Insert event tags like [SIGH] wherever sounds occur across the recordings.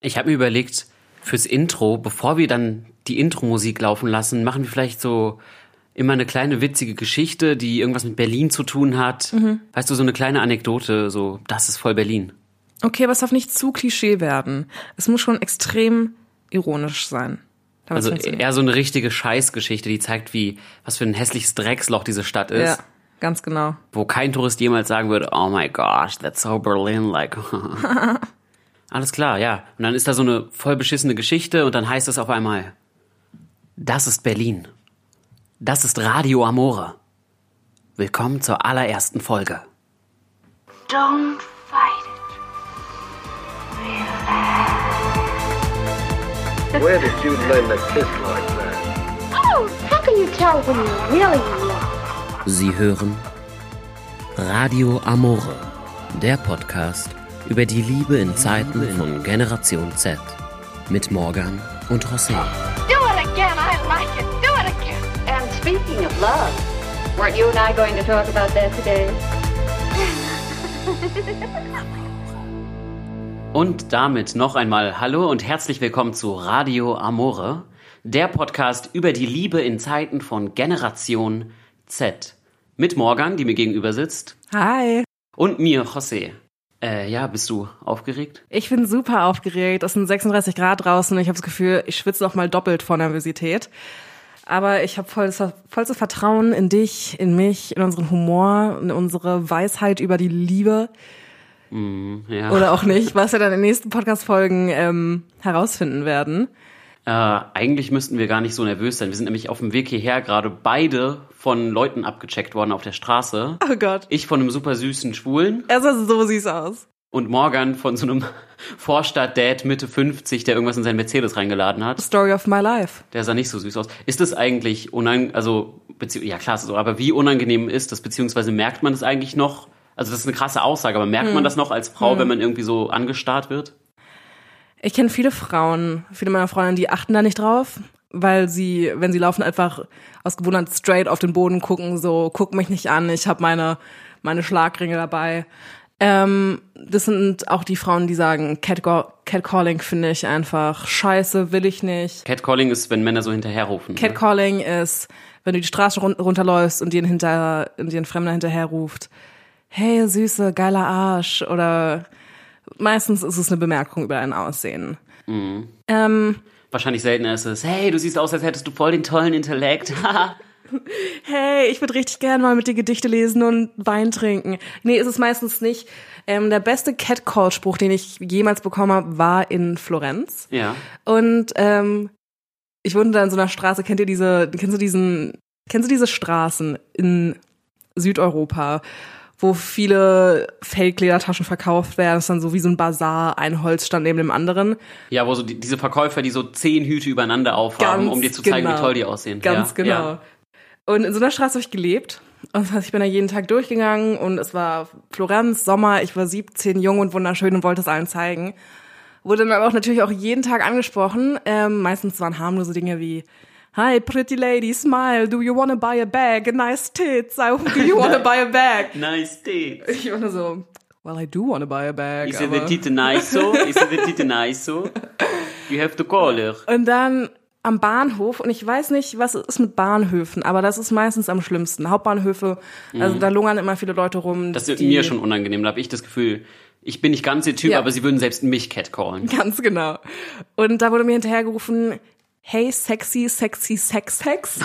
Ich habe mir überlegt, fürs Intro, bevor wir dann die Intro-Musik laufen lassen, machen wir vielleicht so immer eine kleine witzige Geschichte, die irgendwas mit Berlin zu tun hat. Mhm. Weißt du, so eine kleine Anekdote, so, das ist voll Berlin. Okay, aber es darf nicht zu Klischee werden. Es muss schon extrem ironisch sein. damit Also eher so eine richtige Scheißgeschichte, die zeigt, wie, was für ein hässliches Drecksloch diese Stadt ist. ja, ganz genau. Wo kein Tourist jemals sagen würde, oh my gosh, that's so Berlin, like. [LAUGHS] [LAUGHS] Alles klar, ja. Und dann ist da so eine voll beschissene Geschichte und dann heißt es auf einmal, das ist Berlin. Das ist Radio Amore. Willkommen zur allerersten Folge. Don't fight it. Where did you learn to kiss like that? Oh, how can you tell when you're really in love? Sie hören Radio Amore, der Podcast über die Liebe in Zeiten von Generation Z. Mit Morgan und José. Do it again. I like it. Do it again. And speaking of love, weren't you and I going to talk about that today? Und damit noch einmal Hallo und herzlich willkommen zu Radio Amore, der Podcast über die Liebe in Zeiten von Generation Z. Mit Morgan, die mir gegenüber sitzt, Hi. und mir, José. Äh, ja, bist du aufgeregt? Ich bin super aufgeregt. Es sind 36 Grad draußen und ich habe das Gefühl, ich schwitze noch mal doppelt vor Nervosität. Aber ich habe volles, vollstes Vertrauen in dich, in mich, in unseren Humor, in unsere Weisheit über die Liebe. Ja. Oder auch nicht, was wir dann in den nächsten Podcast-Folgen ähm, herausfinden werden. Äh, eigentlich müssten wir gar nicht so nervös sein. Wir sind nämlich auf dem Weg hierher gerade beide von Leuten abgecheckt worden auf der Straße. Oh Gott. Ich von einem super süßen Schwulen Er sah so süß aus. und Morgan von so einem [LAUGHS] Vorstadt-Dad Mitte 50, der irgendwas in sein Mercedes reingeladen hat. Story of my life. Der sah nicht so süß aus. Ist das eigentlich unangenehm, also, bezieh- ja klar, ist so, aber wie unangenehm ist das, beziehungsweise merkt man das eigentlich noch? Also das ist eine krasse Aussage, aber merkt man das noch als Frau, wenn man irgendwie so angestarrt wird? Ich kenne viele Frauen, viele meiner Freundinnen, die achten da nicht drauf, weil sie, wenn sie laufen, einfach aus Gewohnheit straight auf den Boden gucken, so, guck mich nicht an, ich habe meine, meine Schlagringe dabei. Ähm, das sind auch die Frauen, die sagen, Catgo- Catcalling finde ich einfach scheiße, will ich nicht. Catcalling ist, wenn Männer so hinterherrufen. ne? Catcalling ist, wenn du die Straße run runterläufst und dir ein, hinter, dir ein Fremder hinterher ruft, hey, süße, geiler Arsch, oder meistens ist es eine Bemerkung über dein Aussehen. Ähm, Wahrscheinlich seltener ist es, hey, du siehst aus, als hättest du voll den tollen Intellekt. [LAUGHS] hey, ich würde richtig gern mal mit dir Gedichte lesen und Wein trinken. Nee, ist es meistens nicht. Ähm, der beste Catcall-Spruch, den ich jemals bekommen habe, war in Florenz. ja. Und ähm, ich wohnte da in so einer Straße, kennt ihr diese, kennst du diesen, kennst du diese Straßen in Südeuropa, wo viele Fake-Ledertaschen verkauft werden? Das ist dann so wie so ein Bazar, ein Holzstand neben dem anderen. Ja, wo so die, diese Verkäufer, die so zehn Hüte übereinander aufhaben, Ganz um dir zu zeigen, genau. wie toll die aussehen. Ganz ja, genau. Ja. Und in so einer Straße habe ich gelebt. Und das heißt, ich bin da jeden Tag durchgegangen und es war Florenz, Sommer, ich war 17, jung und wunderschön und wollte es allen zeigen. Wurde dann aber auch natürlich auch jeden Tag angesprochen. Ähm, meistens waren harmlose Dinge wie Hi, pretty lady, smile. Do you wanna buy a bag? Nice tits. I, do you wanna [LAUGHS] buy a bag? Nice tits. [LAUGHS] Ich war nur so, well, I do wanna buy a bag. Is it aber- the tite nice so? Is it the tite nice so? [LAUGHS] You have to call her. Und dann am Bahnhof, und ich weiß nicht, was es ist mit Bahnhöfen, aber das ist meistens am schlimmsten. Hauptbahnhöfe, also da lungern immer viele Leute rum. Mhm. Das ist mir schon unangenehm. Da habe ich das Gefühl, ich bin nicht ganz der Typ, Ja. aber sie würden selbst mich catcallen. Ganz genau. Und da wurde mir hinterhergerufen, hey, sexy, sexy, sex, sex.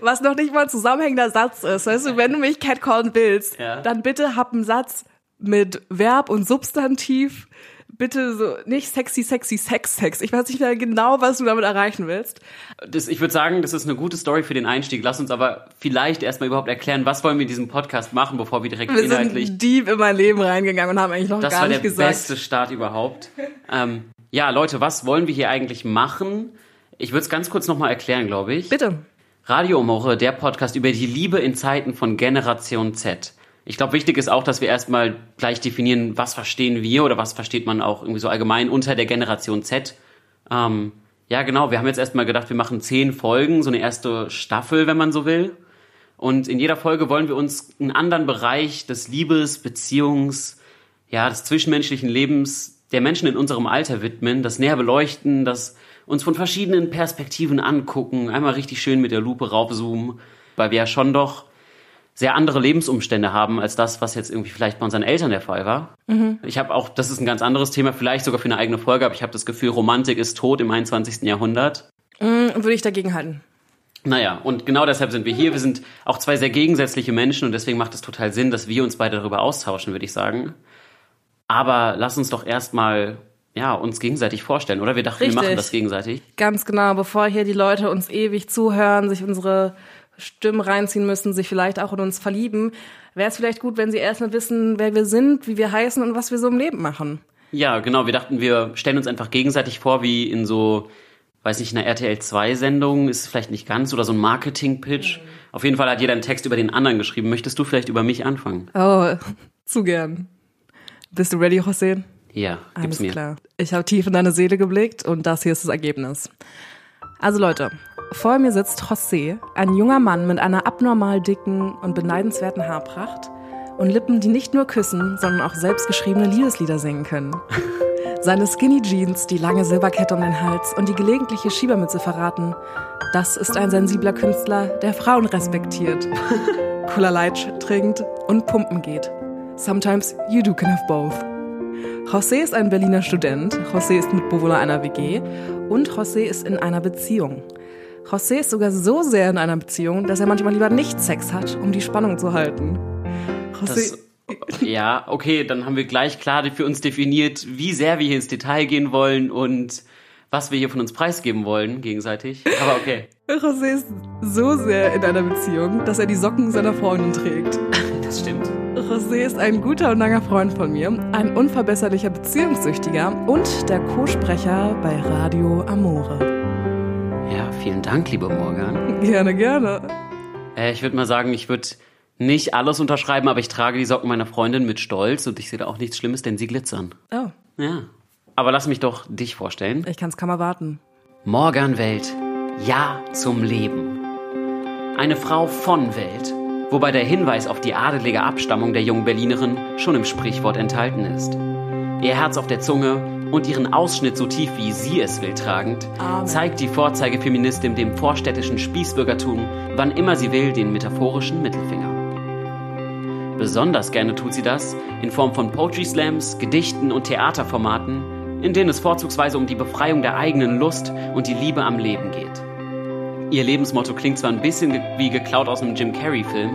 Was noch nicht mal ein zusammenhängender Satz ist. Weißt du, wenn du mich catcallen willst, Ja. dann bitte hab einen Satz mit Verb und Substantiv. Bitte so, nicht sexy, sexy, sex, sex. Ich weiß nicht mehr genau, was du damit erreichen willst. Das, ich würde sagen, das ist eine gute Story für den Einstieg. Lass uns aber vielleicht erstmal überhaupt erklären, was wollen wir in diesem Podcast machen, bevor wir direkt Wir inhaltlich. sind deep in mein Leben reingegangen und haben eigentlich noch Das gar war der nicht gesagt. beste Start überhaupt. ähm, ja, Leute, was wollen wir hier eigentlich machen? Ich würde es ganz kurz nochmal erklären, glaube ich. Bitte. Radio Amore, der Podcast über die Liebe in Zeiten von Generation Z. Ich glaube, wichtig ist auch, dass wir erstmal gleich definieren, was verstehen wir oder was versteht man auch irgendwie so allgemein unter der Generation Z. Ähm, ja, genau, wir haben jetzt erstmal gedacht, wir machen zehn Folgen, so eine erste Staffel, wenn man so will. Und in jeder Folge wollen wir uns einen anderen Bereich des Liebes, Beziehungs, ja, des zwischenmenschlichen Lebens der Menschen in unserem Alter widmen, das näher beleuchten, das uns von verschiedenen Perspektiven angucken, einmal richtig schön mit der Lupe raufzoomen, weil wir ja schon doch sehr andere Lebensumstände haben als das, was jetzt irgendwie vielleicht bei unseren Eltern der Fall war. Ich habe auch, das ist ein ganz anderes Thema, vielleicht sogar für eine eigene Folge, aber ich habe das Gefühl, Romantik ist tot im 21. Jahrhundert. Mhm, würde ich dagegen halten. Naja, und genau deshalb sind wir hier. Wir sind auch zwei sehr gegensätzliche Menschen und deswegen macht es total Sinn, dass wir uns beide darüber austauschen, würde ich sagen. Aber lass uns doch erstmal ja, uns gegenseitig vorstellen, oder? Wir dachten, Richtig. wir machen das gegenseitig. Ganz genau, bevor hier die Leute uns ewig zuhören, sich unsere Stimmen reinziehen müssen, sich vielleicht auch in uns verlieben, wäre es vielleicht gut, wenn sie erstmal wissen, wer wir sind, wie wir heißen und was wir so im Leben machen. Ja, genau. Wir dachten, wir stellen uns einfach gegenseitig vor, wie in so, weiß nicht, einer RTL 2 Sendung, ist vielleicht nicht ganz, oder so ein Marketing-Pitch. Auf jeden Fall hat jeder einen Text über den anderen geschrieben. Möchtest du vielleicht über mich anfangen? Oh, [LAUGHS] zu gern. Bist du ready, José? Ja, Alles mir. klar. Ich habe tief in deine Seele geblickt und das hier ist das Ergebnis. Also Leute, vor mir sitzt José, ein junger Mann mit einer abnormal dicken und beneidenswerten Haarpracht und Lippen, die nicht nur küssen, sondern auch selbstgeschriebene Liebeslieder singen können. [LAUGHS] Seine Skinny Jeans, die lange Silberkette um den Hals und die gelegentliche Schiebermütze verraten, das ist ein sensibler Künstler, der Frauen respektiert, [LAUGHS] Cola Light trinkt und pumpen geht. Sometimes you do can have both. José ist ein Berliner Student, José ist Mitbewohner einer WG und José ist in einer Beziehung. José ist sogar so sehr in einer Beziehung, dass er manchmal lieber nicht Sex hat, um die Spannung zu halten. José, Das, ja, okay, dann haben wir gleich klar für uns definiert, wie sehr wir hier ins Detail gehen wollen und was wir hier von uns preisgeben wollen, gegenseitig. Aber okay. José ist so sehr in einer Beziehung, dass er die Socken seiner Freundin trägt. [LAUGHS] Das stimmt. José ist ein guter und langer Freund von mir, ein unverbesserlicher Beziehungssüchtiger und der Co-Sprecher bei Radio Amore. Ja, vielen Dank, liebe Morgan. Gerne, gerne. Äh, ich würde mal sagen, ich würde nicht alles unterschreiben, aber ich trage die Socken meiner Freundin mit Stolz und ich sehe da auch nichts Schlimmes, denn sie glitzern. Oh, Ja. Aber lass mich doch dich vorstellen. ich kann es kaum erwarten. Morgan Welt, Ja zum Leben. Eine Frau von Welt, wobei der Hinweis auf die adelige Abstammung der jungen Berlinerin schon im Sprichwort enthalten ist. Ihr Herz auf der Zunge und ihren Ausschnitt so tief wie sie es will tragend, Amen. zeigt die Vorzeigefeministin dem vorstädtischen Spießbürgertum, wann immer sie will, den metaphorischen Mittelfinger. Besonders gerne tut sie das in Form von Poetry Slams, Gedichten und Theaterformaten, in denen es vorzugsweise um die Befreiung der eigenen Lust und die Liebe am Leben geht. Ihr Lebensmotto klingt zwar ein bisschen wie geklaut aus einem Jim Carrey-Film,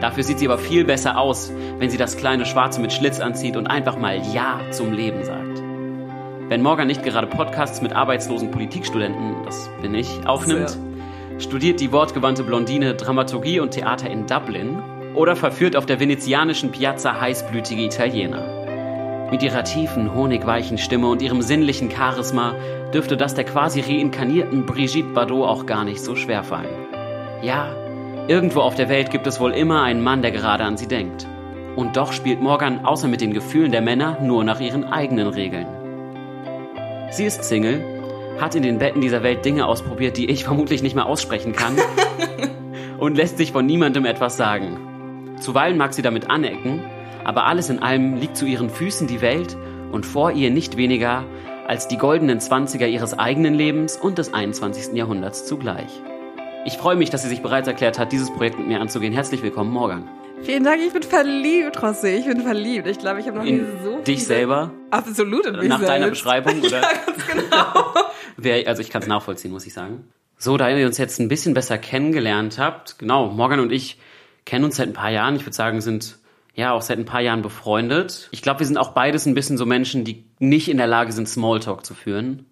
dafür sieht sie aber viel besser aus, wenn sie das kleine Schwarze mit Schlitz anzieht und einfach mal Ja zum Leben sagt. Wenn Morgan nicht gerade Podcasts mit arbeitslosen Politikstudenten, das bin ich, aufnimmt, Sehr. studiert die wortgewandte Blondine Dramaturgie und Theater in Dublin oder verführt auf der venezianischen Piazza heißblütige Italiener. Mit ihrer tiefen, honigweichen Stimme und ihrem sinnlichen Charisma dürfte das der quasi reinkarnierten Brigitte Bardot auch gar nicht so schwer fallen. Ja, irgendwo auf der Welt gibt es wohl immer einen Mann, der gerade an sie denkt. Und doch spielt Morgan außer mit den Gefühlen der Männer nur nach ihren eigenen Regeln. Sie ist Single, hat in den Betten dieser Welt Dinge ausprobiert, die ich vermutlich nicht mehr aussprechen kann [LAUGHS] und lässt sich von niemandem etwas sagen. Zuweilen mag sie damit anecken, aber alles in allem liegt zu ihren Füßen die Welt und vor ihr nicht weniger als die goldenen Zwanziger ihres eigenen Lebens und des 21. Jahrhunderts zugleich. Ich freue mich, dass sie sich bereits erklärt hat, dieses Projekt mit mir anzugehen. Herzlich willkommen, Morgan. Vielen Dank, ich bin verliebt, José. Ich bin verliebt. Ich glaube, ich habe noch nie In so dich viele- selber, Absolut in mich nach selbst. deiner Beschreibung, [LAUGHS] oder? Ja, ganz genau. [LAUGHS] Also ich kann es nachvollziehen, muss ich sagen. So, da ihr uns jetzt ein bisschen besser kennengelernt habt, genau, Morgan und ich kennen uns seit ein paar Jahren. Ich würde sagen, sind ja auch seit ein paar Jahren befreundet. Ich glaube, wir sind auch beides ein bisschen so Menschen, die nicht in der Lage sind, Smalltalk zu führen.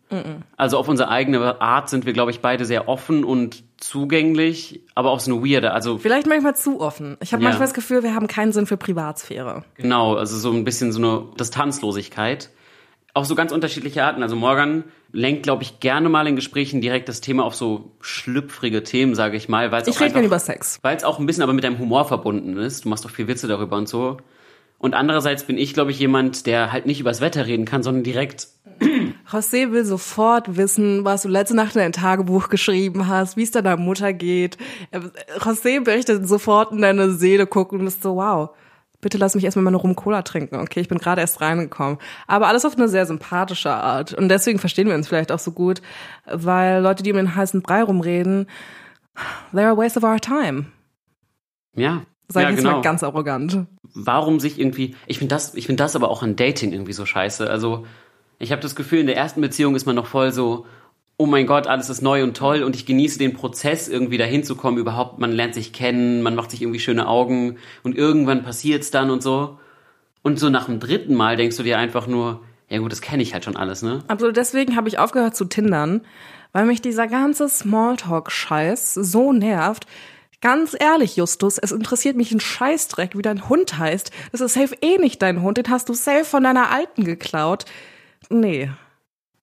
Also auf unsere eigene Art sind wir, glaube ich, beide sehr offen und zugänglich, aber auf so eine weirde, also Vielleicht manchmal zu offen. Ich habe Ja. manchmal das Gefühl, wir haben keinen Sinn für Privatsphäre. Genau, also so ein bisschen so eine Distanzlosigkeit. Auf so ganz unterschiedliche Arten. Also Morgan lenkt, glaube ich, gerne mal in Gesprächen direkt das Thema auf so schlüpfrige Themen, sage ich mal, weil es Ich rede gerne über Sex. weil es auch ein bisschen aber mit deinem Humor verbunden ist. Du machst doch viel Witze darüber und so. Und andererseits bin ich, glaube ich, jemand, der halt nicht übers Wetter reden kann, sondern direkt [CLEARS THROAT] José will sofort wissen, was du letzte Nacht in dein Tagebuch geschrieben hast, wie es deiner Mutter geht. Er- José möchte sofort in deine Seele gucken und ist so, wow, Bitte lass mich erstmal meine Rum-Cola trinken. Okay, ich bin gerade erst reingekommen. Aber alles auf eine sehr sympathische Art. Und deswegen verstehen wir uns vielleicht auch so gut, weil Leute, die um den heißen Brei rumreden, they're a waste of our time. Ja. Sag ja, ich jetzt genau. mal ganz arrogant. warum sich irgendwie, ich finde das, ich finde das aber auch an Dating irgendwie so scheiße. Also ich habe das Gefühl, in der ersten Beziehung ist man noch voll so, oh mein Gott, alles ist neu und toll und ich genieße den Prozess irgendwie dahin zu kommen. Überhaupt, man lernt sich kennen, man macht sich irgendwie schöne Augen und irgendwann passiert's dann und so. Und so nach dem dritten Mal denkst du dir einfach nur, ja gut, das kenne ich halt schon alles, ne? Absolut, deswegen habe ich aufgehört zu tindern, weil mich dieser ganze Smalltalk-Scheiß so nervt. Ganz ehrlich, Justus, es interessiert mich ein Scheißdreck, wie dein Hund heißt. Das ist safe eh nicht dein Hund, den hast du safe von deiner Alten geklaut. Nee.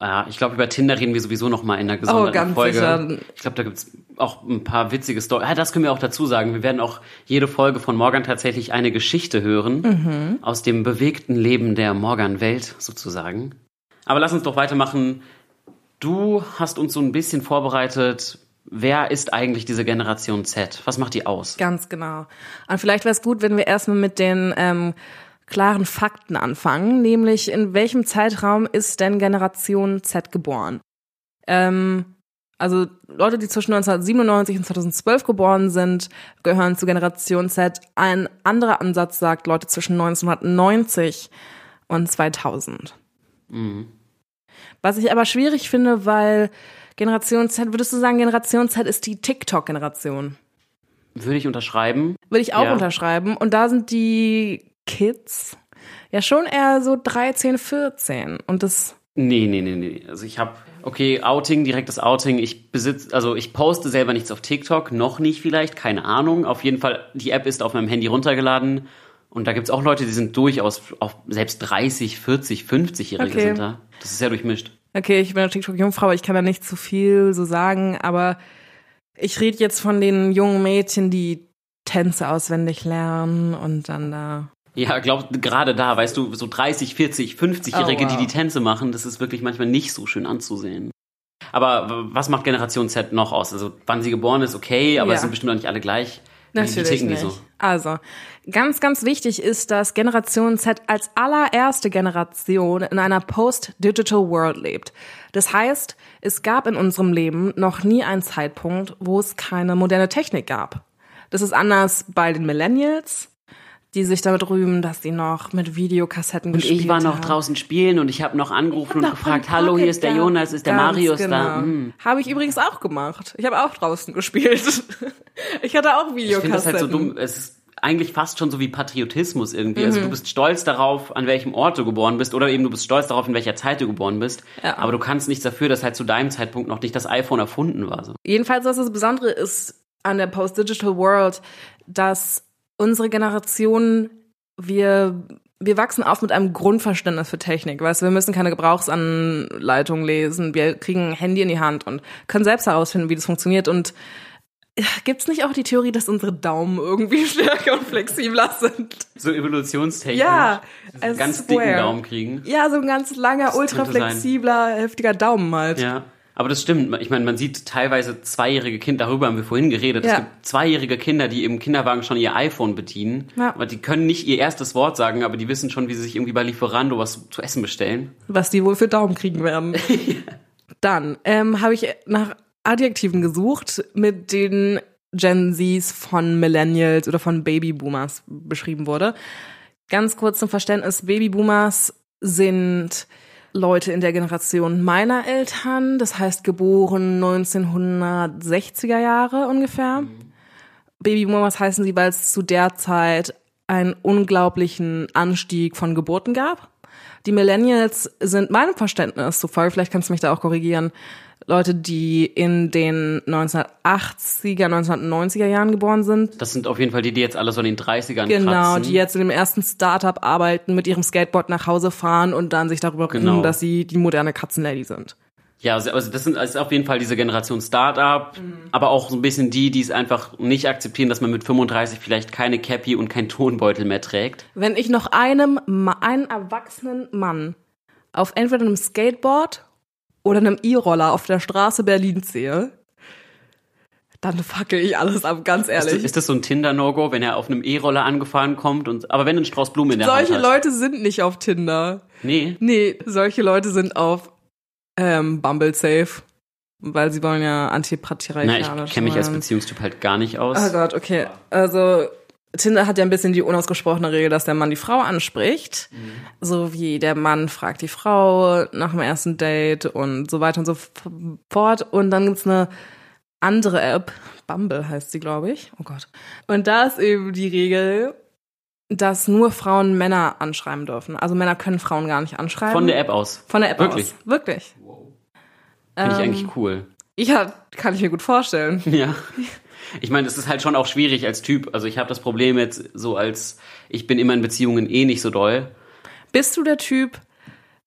Ja, ich glaube, über Tinder reden wir sowieso noch mal in einer gesonderten Oh, ganz Folge. sicher. Ich glaube, da gibt's auch ein paar witzige Storys. Ja, das können wir auch dazu sagen. Wir werden auch jede Folge von Morgan tatsächlich eine Geschichte hören Mhm. aus dem bewegten Leben der Morgan-Welt sozusagen. Aber lass uns doch weitermachen. Du hast uns so ein bisschen vorbereitet. Wer ist eigentlich diese Generation Z? Was macht die aus? Ganz genau. Und vielleicht wäre es gut, wenn wir erstmal mit den ähm, klaren Fakten anfangen, nämlich in welchem Zeitraum ist denn Generation Z geboren? Ähm, also Leute, die zwischen 1997 und 2012 geboren sind, gehören zu Generation Z. Ein anderer Ansatz sagt Leute zwischen 1990 und 2000. Was ich aber schwierig finde, weil Generation Z, würdest du sagen, Generation Z ist die TikTok-Generation? Würde ich unterschreiben. Würde ich auch Ja. unterschreiben. Und da sind die Kids ja schon eher so 13, 14. Und das, Nee, nee, nee, nee. Also ich habe, okay, Outing, direktes Outing. Ich besitze, also ich poste selber nichts auf TikTok, noch nicht vielleicht, keine Ahnung. Auf jeden Fall, die App ist auf meinem Handy runtergeladen. Und da gibt's auch Leute, die sind durchaus auch selbst 30, 40, 50-Jährige Okay. sind da. Das ist sehr durchmischt. okay, ich bin eine TikTok-Jungfrau, aber ich kann da nicht zu viel so sagen. Aber ich rede jetzt von den jungen Mädchen, die Tänze auswendig lernen und dann da. Ja, glaub, gerade da, weißt du, so 30, 40, 50-Jährige, Oh, wow. die die Tänze machen, das ist wirklich manchmal nicht so schön anzusehen. Aber was macht Generation Z noch aus? Also wann sie geboren ist, okay, aber Ja. es sind bestimmt auch nicht alle gleich. Natürlich nicht. so? Also, ganz, ganz wichtig ist, dass Generation Z als allererste Generation in einer Post-Digital World lebt. Das heißt, es gab in unserem Leben noch nie einen Zeitpunkt, wo es keine moderne Technik gab. Das ist anders bei den Millennials, die sich damit rühmen, dass sie noch mit Videokassetten Und gespielt ich war noch haben. draußen spielen und ich habe noch angerufen und gefragt, hallo, hier ist der Jonas, ist der Marius genau. da? Hm. Habe ich übrigens auch gemacht. Ich habe auch draußen gespielt. [LAUGHS] ich hatte auch Ich finde das Videokassetten. halt so dumm. Es ist eigentlich fast schon so wie Patriotismus irgendwie. Also du bist stolz darauf, an welchem Ort du geboren bist oder eben du bist stolz darauf, in welcher Zeit du geboren bist. Ja. Aber du kannst nichts dafür, dass halt zu deinem Zeitpunkt noch nicht das iPhone erfunden war. So. Jedenfalls, was das Besondere ist an der Post-Digital World, dass unsere Generation, wir, wir wachsen auf mit einem Grundverständnis für Technik. Weißt du, wir müssen keine Gebrauchsanleitung lesen. Wir kriegen ein Handy in die Hand und können selbst herausfinden, wie das funktioniert. Und ja, gibt's nicht auch die Theorie, dass unsere Daumen irgendwie [LAUGHS] stärker und flexibler sind? So evolutionstechnisch. Ja, einen ganz swear. dicken Daumen kriegen. Ja, so ein ganz langer, ultra flexibler, heftiger Daumen halt. Ja. Aber das stimmt. Ich meine, man sieht teilweise zweijährige Kinder, darüber haben wir vorhin geredet. Es Ja. gibt zweijährige Kinder, die im Kinderwagen schon ihr iPhone bedienen. Ja. Aber die können nicht ihr erstes Wort sagen, aber die wissen schon, wie sie sich irgendwie bei Lieferando was zu essen bestellen. was die wohl für Daumen kriegen werden. [LAUGHS] Dann ähm, habe ich nach Adjektiven gesucht, mit denen Gen Zs von Millennials oder von Babyboomers beschrieben wurde. Ganz kurz zum Verständnis, Babyboomers sind Leute in der Generation meiner Eltern, das heißt geboren 1960er Jahre ungefähr. Babyboomers heißen sie, weil es zu der Zeit einen unglaublichen Anstieg von Geburten gab. Die Millennials sind meinem Verständnis zufolge, vielleicht kannst du mich da auch korrigieren, Leute, die in den 1980er, 1990er Jahren geboren sind. Das sind auf jeden Fall die, die jetzt alle so in den 30ern Genau, kratzen. die jetzt in dem ersten Startup arbeiten, mit ihrem Skateboard nach Hause fahren und dann sich darüber Genau. dass sie die moderne Katzenlady sind. Ja, also also das sind ist auf jeden Fall diese Generation Startup, aber auch so ein bisschen die, die es einfach nicht akzeptieren, dass man mit 35 vielleicht keine Cappy und kein Tonbeutel mehr trägt. Wenn ich noch einem, einen erwachsenen Mann auf entweder einem Skateboard oder einem E-Roller auf der Straße Berlins sehe, dann fackel ich alles ab, ganz Ist, ehrlich. ist das so ein Tinder-No-Go, wenn er auf einem E-Roller angefahren kommt und aber wenn ein Strauß Blumen in der solche Hand hat? Leute sind nicht auf Tinder. Nee. Nee, solche Leute sind auf ähm, Bumble Safe. Weil sie wollen ja Na, antipatriarchalisch ich kenne mich als. Beziehungstyp halt gar nicht aus. Oh Gott, okay. Also Tinder hat ja ein bisschen die unausgesprochene Regel, dass der Mann die Frau anspricht. So wie der Mann fragt die Frau nach dem ersten Date und so weiter und so fort. Und dann gibt's eine andere App, Bumble heißt sie, glaube ich. Oh Gott. Und da ist eben die Regel, dass nur Frauen Männer anschreiben dürfen. Also Männer können Frauen gar nicht anschreiben. Von der App aus. Von der App Wirklich? aus. Wirklich. Finde ich Ähm, eigentlich cool. Ja, kann ich mir gut vorstellen. Ja. [LAUGHS] Ich meine, es ist halt schon auch schwierig als Typ. Also ich habe das Problem jetzt so als, ich bin immer in Beziehungen eh nicht so doll. Bist du der Typ,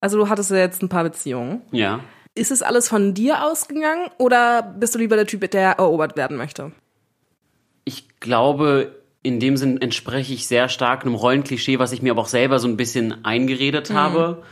also du hattest ja jetzt ein paar Beziehungen. Ja. Ist es alles von dir ausgegangen oder bist du lieber der Typ, der erobert werden möchte? Ich glaube, in dem Sinn entspreche ich sehr stark einem Rollenklischee, was ich mir aber auch selber so ein bisschen eingeredet habe.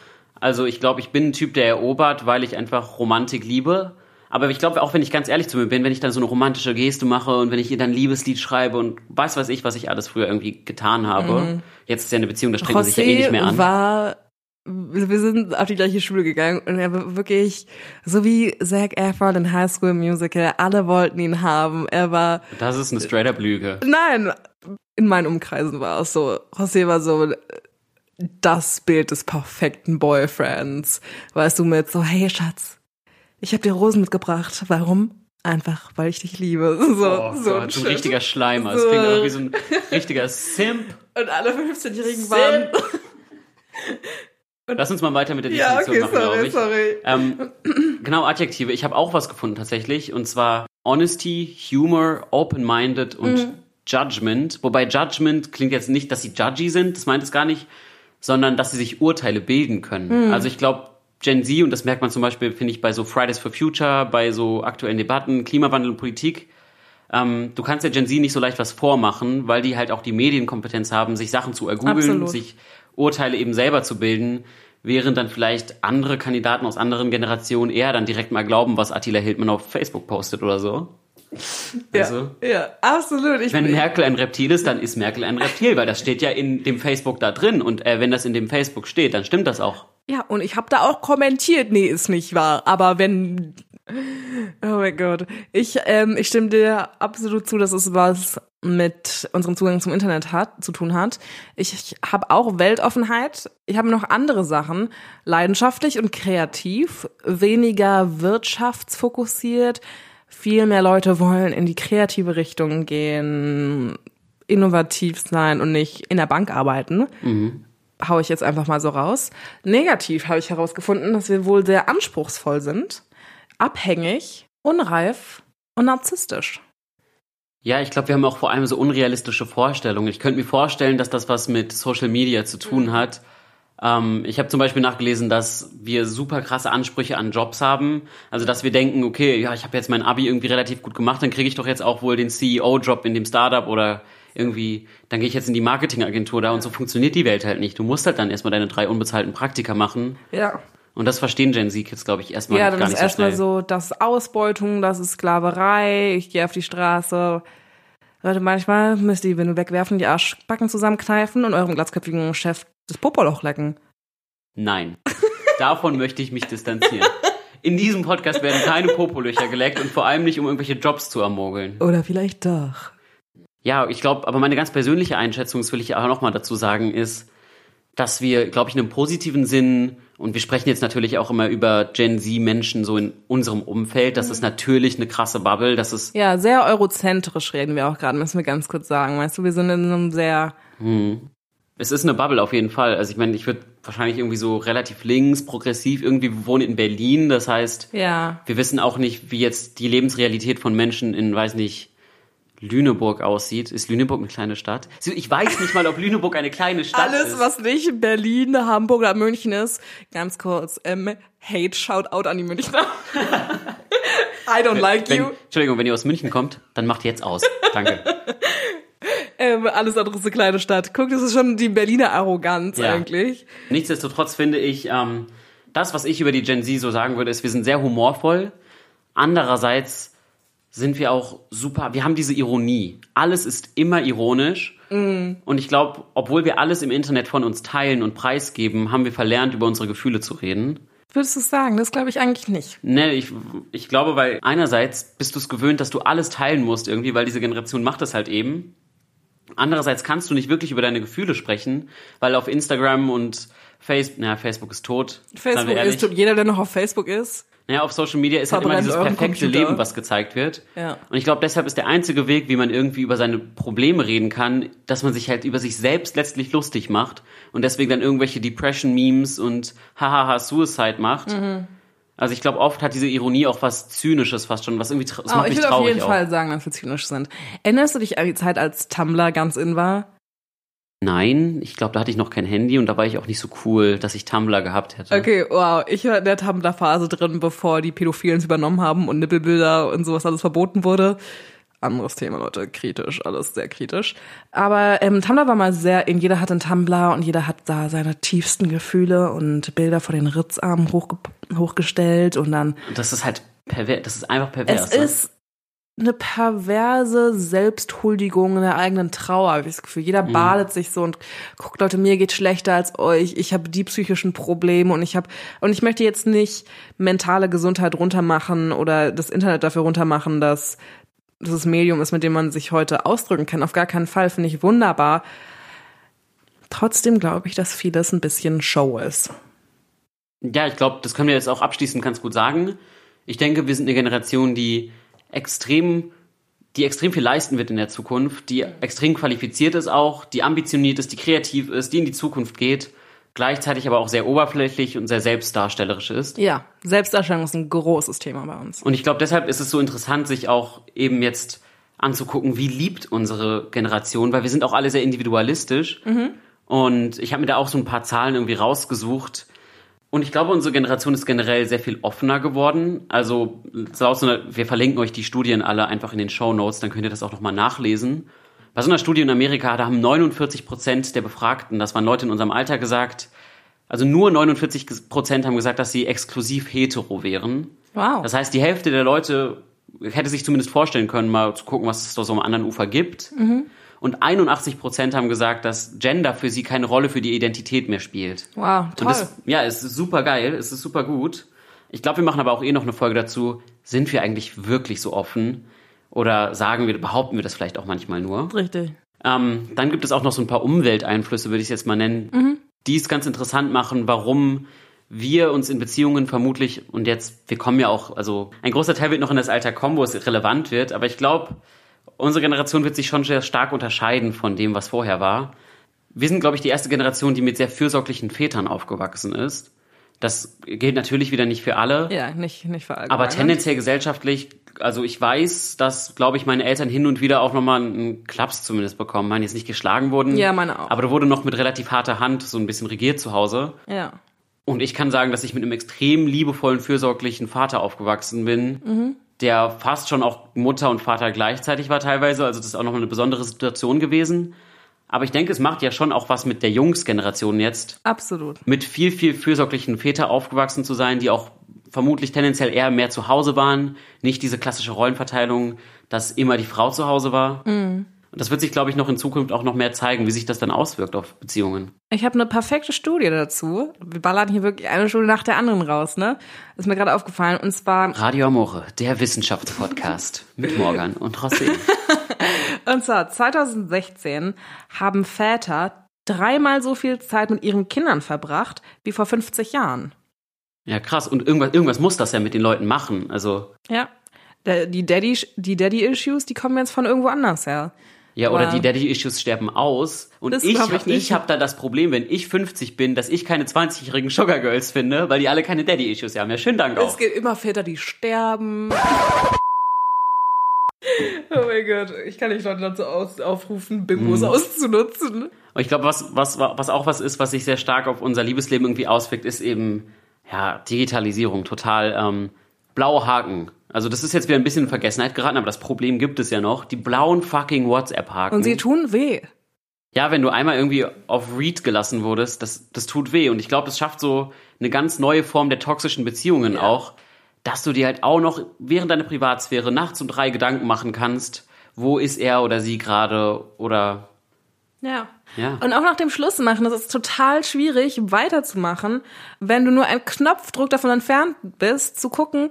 Also ich glaube, ich bin ein Typ, der erobert, weil ich einfach Romantik liebe. Aber ich glaube, auch wenn ich ganz ehrlich zu mir bin, wenn ich dann so eine romantische Geste mache und wenn ich ihr dann ein Liebeslied schreibe und weiß weiß ich, was ich alles früher irgendwie getan habe. Jetzt ist ja eine Beziehung, da strengt man sich ja eh nicht mehr an. war, wir sind auf die gleiche Schule gegangen und er war wirklich, so wie Zac Efron in High School Musical, alle wollten ihn haben. Er war, Das ist eine straight up Lüge. nein, in meinen Umkreisen war es so. José war so das Bild des perfekten Boyfriends. Weißt du, mit so, hey Schatz, ich habe dir Rosen mitgebracht. Warum? Einfach, weil ich dich liebe. So, Oh so, Gott, ein ein richtiger Schleimer. Das So. klingt auch wie so ein richtiger Simp. Und alle 15-Jährigen waren. Lass uns mal weiter mit der Ja, Definition okay, machen, glaube sorry, ich. sorry. Ähm, genau, Adjektive. Ich habe auch was gefunden tatsächlich. Und zwar Honesty, Humor, Open-Minded und Mhm. Judgment. Wobei Judgment klingt jetzt nicht, dass sie judgy sind, das meint es gar nicht, sondern dass sie sich Urteile bilden können. Mhm. Also ich glaube, Gen Z, und das merkt man zum Beispiel, finde ich, bei so Fridays for Future, bei so aktuellen Debatten, Klimawandel und Politik, ähm, du kannst der Gen Z nicht so leicht was vormachen, weil die halt auch die Medienkompetenz haben, sich Sachen zu ergoogeln, sich Urteile eben selber zu bilden, während dann vielleicht andere Kandidaten aus anderen Generationen eher dann direkt mal glauben, was Attila Hildmann auf Facebook postet oder so. Also, ja, ja, absolut. Ich wenn Merkel ein Reptil ist, dann ist Merkel ein Reptil, weil das steht ja in dem Facebook da drin. Und äh, wenn das in dem Facebook steht, dann stimmt das auch. Ja, und ich habe da auch kommentiert, nee, ist nicht wahr. Aber wenn, oh mein Gott, ich, ähm, ich stimme dir absolut zu, dass es was mit unserem Zugang zum Internet hat, zu tun hat. Ich, ich habe auch Weltoffenheit. Ich habe noch andere Sachen. Leidenschaftlich und kreativ, weniger wirtschaftsfokussiert. Viel mehr Leute wollen in die kreative Richtung gehen, innovativ sein und nicht in der Bank arbeiten. Hau ich jetzt einfach mal so raus. Negativ habe ich herausgefunden, dass wir wohl sehr anspruchsvoll sind, abhängig, unreif und narzisstisch. Ja, ich glaube, wir haben auch vor allem so unrealistische Vorstellungen. Ich könnte mir vorstellen, dass das was mit Social Media zu tun hat. Ähm, ich habe zum Beispiel nachgelesen, dass wir super krasse Ansprüche an Jobs haben. Also, dass wir denken, okay, ja, ich habe jetzt mein Abi irgendwie relativ gut gemacht, dann kriege ich doch jetzt auch wohl den CEO-Job in dem Startup oder irgendwie, dann gehe ich jetzt in die Marketingagentur da und so funktioniert die Welt halt nicht. Du musst halt dann erstmal deine drei unbezahlten Praktika machen. Ja. Und das verstehen Gen Z-Kids, glaube ich, erstmal Ja, dann gar ist nicht so erstmal schnell. so, das ist Ausbeutung, das ist Sklaverei, ich gehe auf die Straße. Leute, manchmal müsst ihr die Windel wegwerfen, die Arschbacken zusammenkneifen und eurem glatzköpfigen Chef das Popoloch lecken. Nein. [LAUGHS] Davon möchte ich mich distanzieren. In diesem Podcast werden keine Popolöcher geleckt und vor allem nicht, um irgendwelche Jobs zu ermogeln. Oder vielleicht doch. Ja, ich glaube, aber meine ganz persönliche Einschätzung, das will ich auch nochmal dazu sagen, ist, dass wir, glaube ich, in einem positiven Sinn, und wir sprechen jetzt natürlich auch immer über Gen Z-Menschen so in unserem Umfeld, das ist natürlich eine krasse Bubble, das ist, Ja, sehr eurozentrisch reden wir auch gerade, müssen wir ganz kurz sagen. Weißt du, wir sind in einem sehr, es ist eine Bubble auf jeden Fall. Also ich meine, ich würde wahrscheinlich irgendwie so relativ links, progressiv, irgendwie wir wohnen in Berlin, das heißt, ja, wir wissen auch nicht, wie jetzt die Lebensrealität von Menschen in, weiß nicht, Lüneburg aussieht. Ist Lüneburg eine kleine Stadt? Ich weiß nicht mal, ob Lüneburg eine kleine Stadt [LAUGHS] alles, ist. was nicht Berlin, Hamburg oder München ist, ganz kurz, ähm, Hate, Shoutout an die Münchner. [LAUGHS] I don't like wenn, you. Entschuldigung, wenn ihr aus München kommt, dann macht jetzt aus. Danke. [LAUGHS] Ähm, alles andere ist eine kleine Stadt. Guck, das ist schon die Berliner Arroganz Ja. eigentlich. Nichtsdestotrotz finde ich, ähm, das, was ich über die Gen Z so sagen würde, ist, wir sind sehr humorvoll. Andererseits sind wir auch super, wir haben diese Ironie. Alles ist immer ironisch. Und ich glaube, obwohl wir alles im Internet von uns teilen und preisgeben, haben wir verlernt, über unsere Gefühle zu reden. Würdest du sagen? Das glaube ich eigentlich nicht. Ne, ich, ich glaube, weil einerseits bist du es gewöhnt, dass du alles teilen musst irgendwie, weil diese Generation macht das halt eben. Andererseits kannst du nicht wirklich über deine Gefühle sprechen, weil auf Instagram und Facebook, naja, Facebook ist tot. Facebook ist, jeder, der noch auf Facebook ist. Naja, auf Social Media ist halt immer Verbrennt dieses perfekte Computer. Leben, was gezeigt wird. Ja. Und ich glaube, deshalb ist der einzige Weg, wie man irgendwie über seine Probleme reden kann, dass man sich halt über sich selbst letztlich lustig macht und deswegen dann irgendwelche Depression-Memes und hahaha Suicide macht. Mhm. Also ich glaube, oft hat diese Ironie auch was Zynisches fast schon, was irgendwie tra- das Oh, macht ich mich würde auf traurig jeden auch. Fall sagen, dass wir zynisch sind. Erinnerst du dich an die Zeit, als Tumblr ganz in war? Nein, ich glaube, da hatte ich noch kein Handy und da war ich auch nicht so cool, dass ich Tumblr gehabt hätte. Okay, wow. Ich war in der Tumblr-Phase drin, bevor die Pädophilen es übernommen haben und Nippelbilder und sowas alles verboten wurde. Anderes Thema, Leute. Kritisch, alles sehr kritisch. Aber ähm, Tumblr war mal sehr in. Jeder hat einen Tumblr und jeder hat da seine tiefsten Gefühle und Bilder vor den Ritzarmen hochge hochgestellt und dann Und das ist halt pervers, das ist einfach pervers. Es ne? ist eine perverse Selbsthuldigung in der eigenen Trauer, habe ich das Gefühl. Jeder badet sich so und guckt, Leute, mir geht schlechter als euch. Ich habe die psychischen Probleme und ich habe und ich möchte jetzt nicht mentale Gesundheit runtermachen oder das Internet dafür runtermachen, dass das Medium ist, mit dem man sich heute ausdrücken kann. Auf gar keinen Fall finde ich wunderbar. Trotzdem glaube ich, dass vieles ein bisschen Show ist. Ja, ich glaube, das können wir jetzt auch abschließend ganz gut sagen. Ich denke, wir sind eine Generation, die extrem, die extrem viel leisten wird in der Zukunft, die extrem qualifiziert ist auch, die ambitioniert ist, die kreativ ist, die in die Zukunft geht, gleichzeitig aber auch sehr oberflächlich und sehr selbstdarstellerisch ist. Ja, Selbstdarstellung ist ein großes Thema bei uns. Und ich glaube, deshalb ist es so interessant, sich auch eben jetzt anzugucken, wie liebt unsere Generation, weil wir sind auch alle sehr individualistisch. Und ich habe mir da auch so ein paar Zahlen irgendwie rausgesucht. Und ich glaube, unsere Generation ist generell sehr viel offener geworden. Also, wir verlinken euch die Studien alle einfach in den Show Notes, dann könnt ihr das auch nochmal nachlesen. Bei so einer Studie in Amerika, da haben 49 Prozent der Befragten, das waren Leute in unserem Alter, gesagt, also nur 49 Prozent haben gesagt, dass sie exklusiv hetero wären. Wow. Das heißt, die Hälfte der Leute hätte sich zumindest vorstellen können, mal zu gucken, was es da so am anderen Ufer gibt. Und 81 Prozent haben gesagt, dass Gender für sie keine Rolle für die Identität mehr spielt. Wow, Und toll. das, ja, es ist super geil, es ist super gut. Ich glaube, wir machen aber auch eh noch eine Folge dazu. Sind wir eigentlich wirklich so offen? Oder sagen wir, behaupten wir das vielleicht auch manchmal nur? Richtig. Ähm, dann gibt es auch noch so ein paar Umwelteinflüsse, würde ich es jetzt mal nennen, die es ganz interessant machen, warum wir uns in Beziehungen vermutlich, und jetzt, wir kommen ja auch, also ein großer Teil wird noch in das Alter kommen, wo es relevant wird, aber ich glaube, unsere Generation wird sich schon sehr stark unterscheiden von dem, was vorher war. Wir sind, glaube ich, die erste Generation, die mit sehr fürsorglichen Vätern aufgewachsen ist. Das gilt natürlich wieder nicht für alle. Ja, nicht, nicht verallgemeinert. Aber tendenziell gesellschaftlich, also ich weiß, dass, glaube ich, meine Eltern hin und wieder auch nochmal einen Klaps zumindest bekommen. Meine jetzt nicht geschlagen wurden. Ja, meine auch. Aber da wurde noch mit relativ harter Hand so ein bisschen regiert zu Hause. Ja. Und ich kann sagen, dass ich mit einem extrem liebevollen, fürsorglichen Vater aufgewachsen bin, Mhm. Der fast schon auch Mutter und Vater gleichzeitig war teilweise. Also das ist auch noch eine besondere Situation gewesen. Aber ich denke, es macht ja schon auch was mit der Jungsgeneration jetzt, Absolut. mit viel, viel fürsorglichen Väter aufgewachsen zu sein, die auch vermutlich tendenziell eher mehr zu Hause waren, nicht diese klassische Rollenverteilung, dass immer die Frau zu Hause war. Und das wird sich, glaube ich, noch in Zukunft auch noch mehr zeigen, wie sich das dann auswirkt auf Beziehungen. Ich habe eine perfekte Studie dazu. Wir ballern hier wirklich eine Studie nach der anderen raus, ne? Ist mir gerade aufgefallen. Und zwar, Radio Amore, der Wissenschaftspodcast [LAUGHS] mit Morgan und Rosé. [LAUGHS] und zwar 2016 haben Väter dreimal so viel Zeit mit ihren Kindern verbracht wie vor 50 Jahren. Ja, krass. Und irgendwas, irgendwas muss das ja mit den Leuten machen. Also, Ja. Die Daddy, die Daddy-Issues, die kommen jetzt von irgendwo anders her. Ja, oder Aber- die Daddy-Issues sterben aus. Und Das ich, ich ich, habe da das Problem, wenn ich 50 bin, dass ich keine 20-jährigen Sugar Girls finde, weil die alle keine Daddy-Issues haben. Ja, schönen Dank auch. Es gibt immer Väter, die sterben. [LAUGHS] Oh mein Gott, ich kann nicht Leute dazu aus, aufrufen, Bimbos Mhm. auszunutzen. Und ich glaube, was, was, was auch was ist, was sich sehr stark auf unser Liebesleben irgendwie auswirkt, ist eben, ja, Digitalisierung, total, ähm, blaue Haken. Also das ist jetzt wieder ein bisschen in Vergessenheit geraten, aber das Problem gibt es ja noch. Die blauen fucking WhatsApp-Haken. Und sie tun weh. Ja, wenn du einmal irgendwie auf Read gelassen wurdest, das, das tut weh. Und ich glaube, das schafft so eine ganz neue Form der toxischen Beziehungen auch, dass du dir halt auch noch während deiner Privatsphäre nachts um drei Gedanken machen kannst, wo ist er oder sie gerade oder Ja. Ja. Und auch nach dem Schluss machen, das ist total schwierig, weiterzumachen, wenn du nur einen Knopfdruck davon entfernt bist, zu gucken,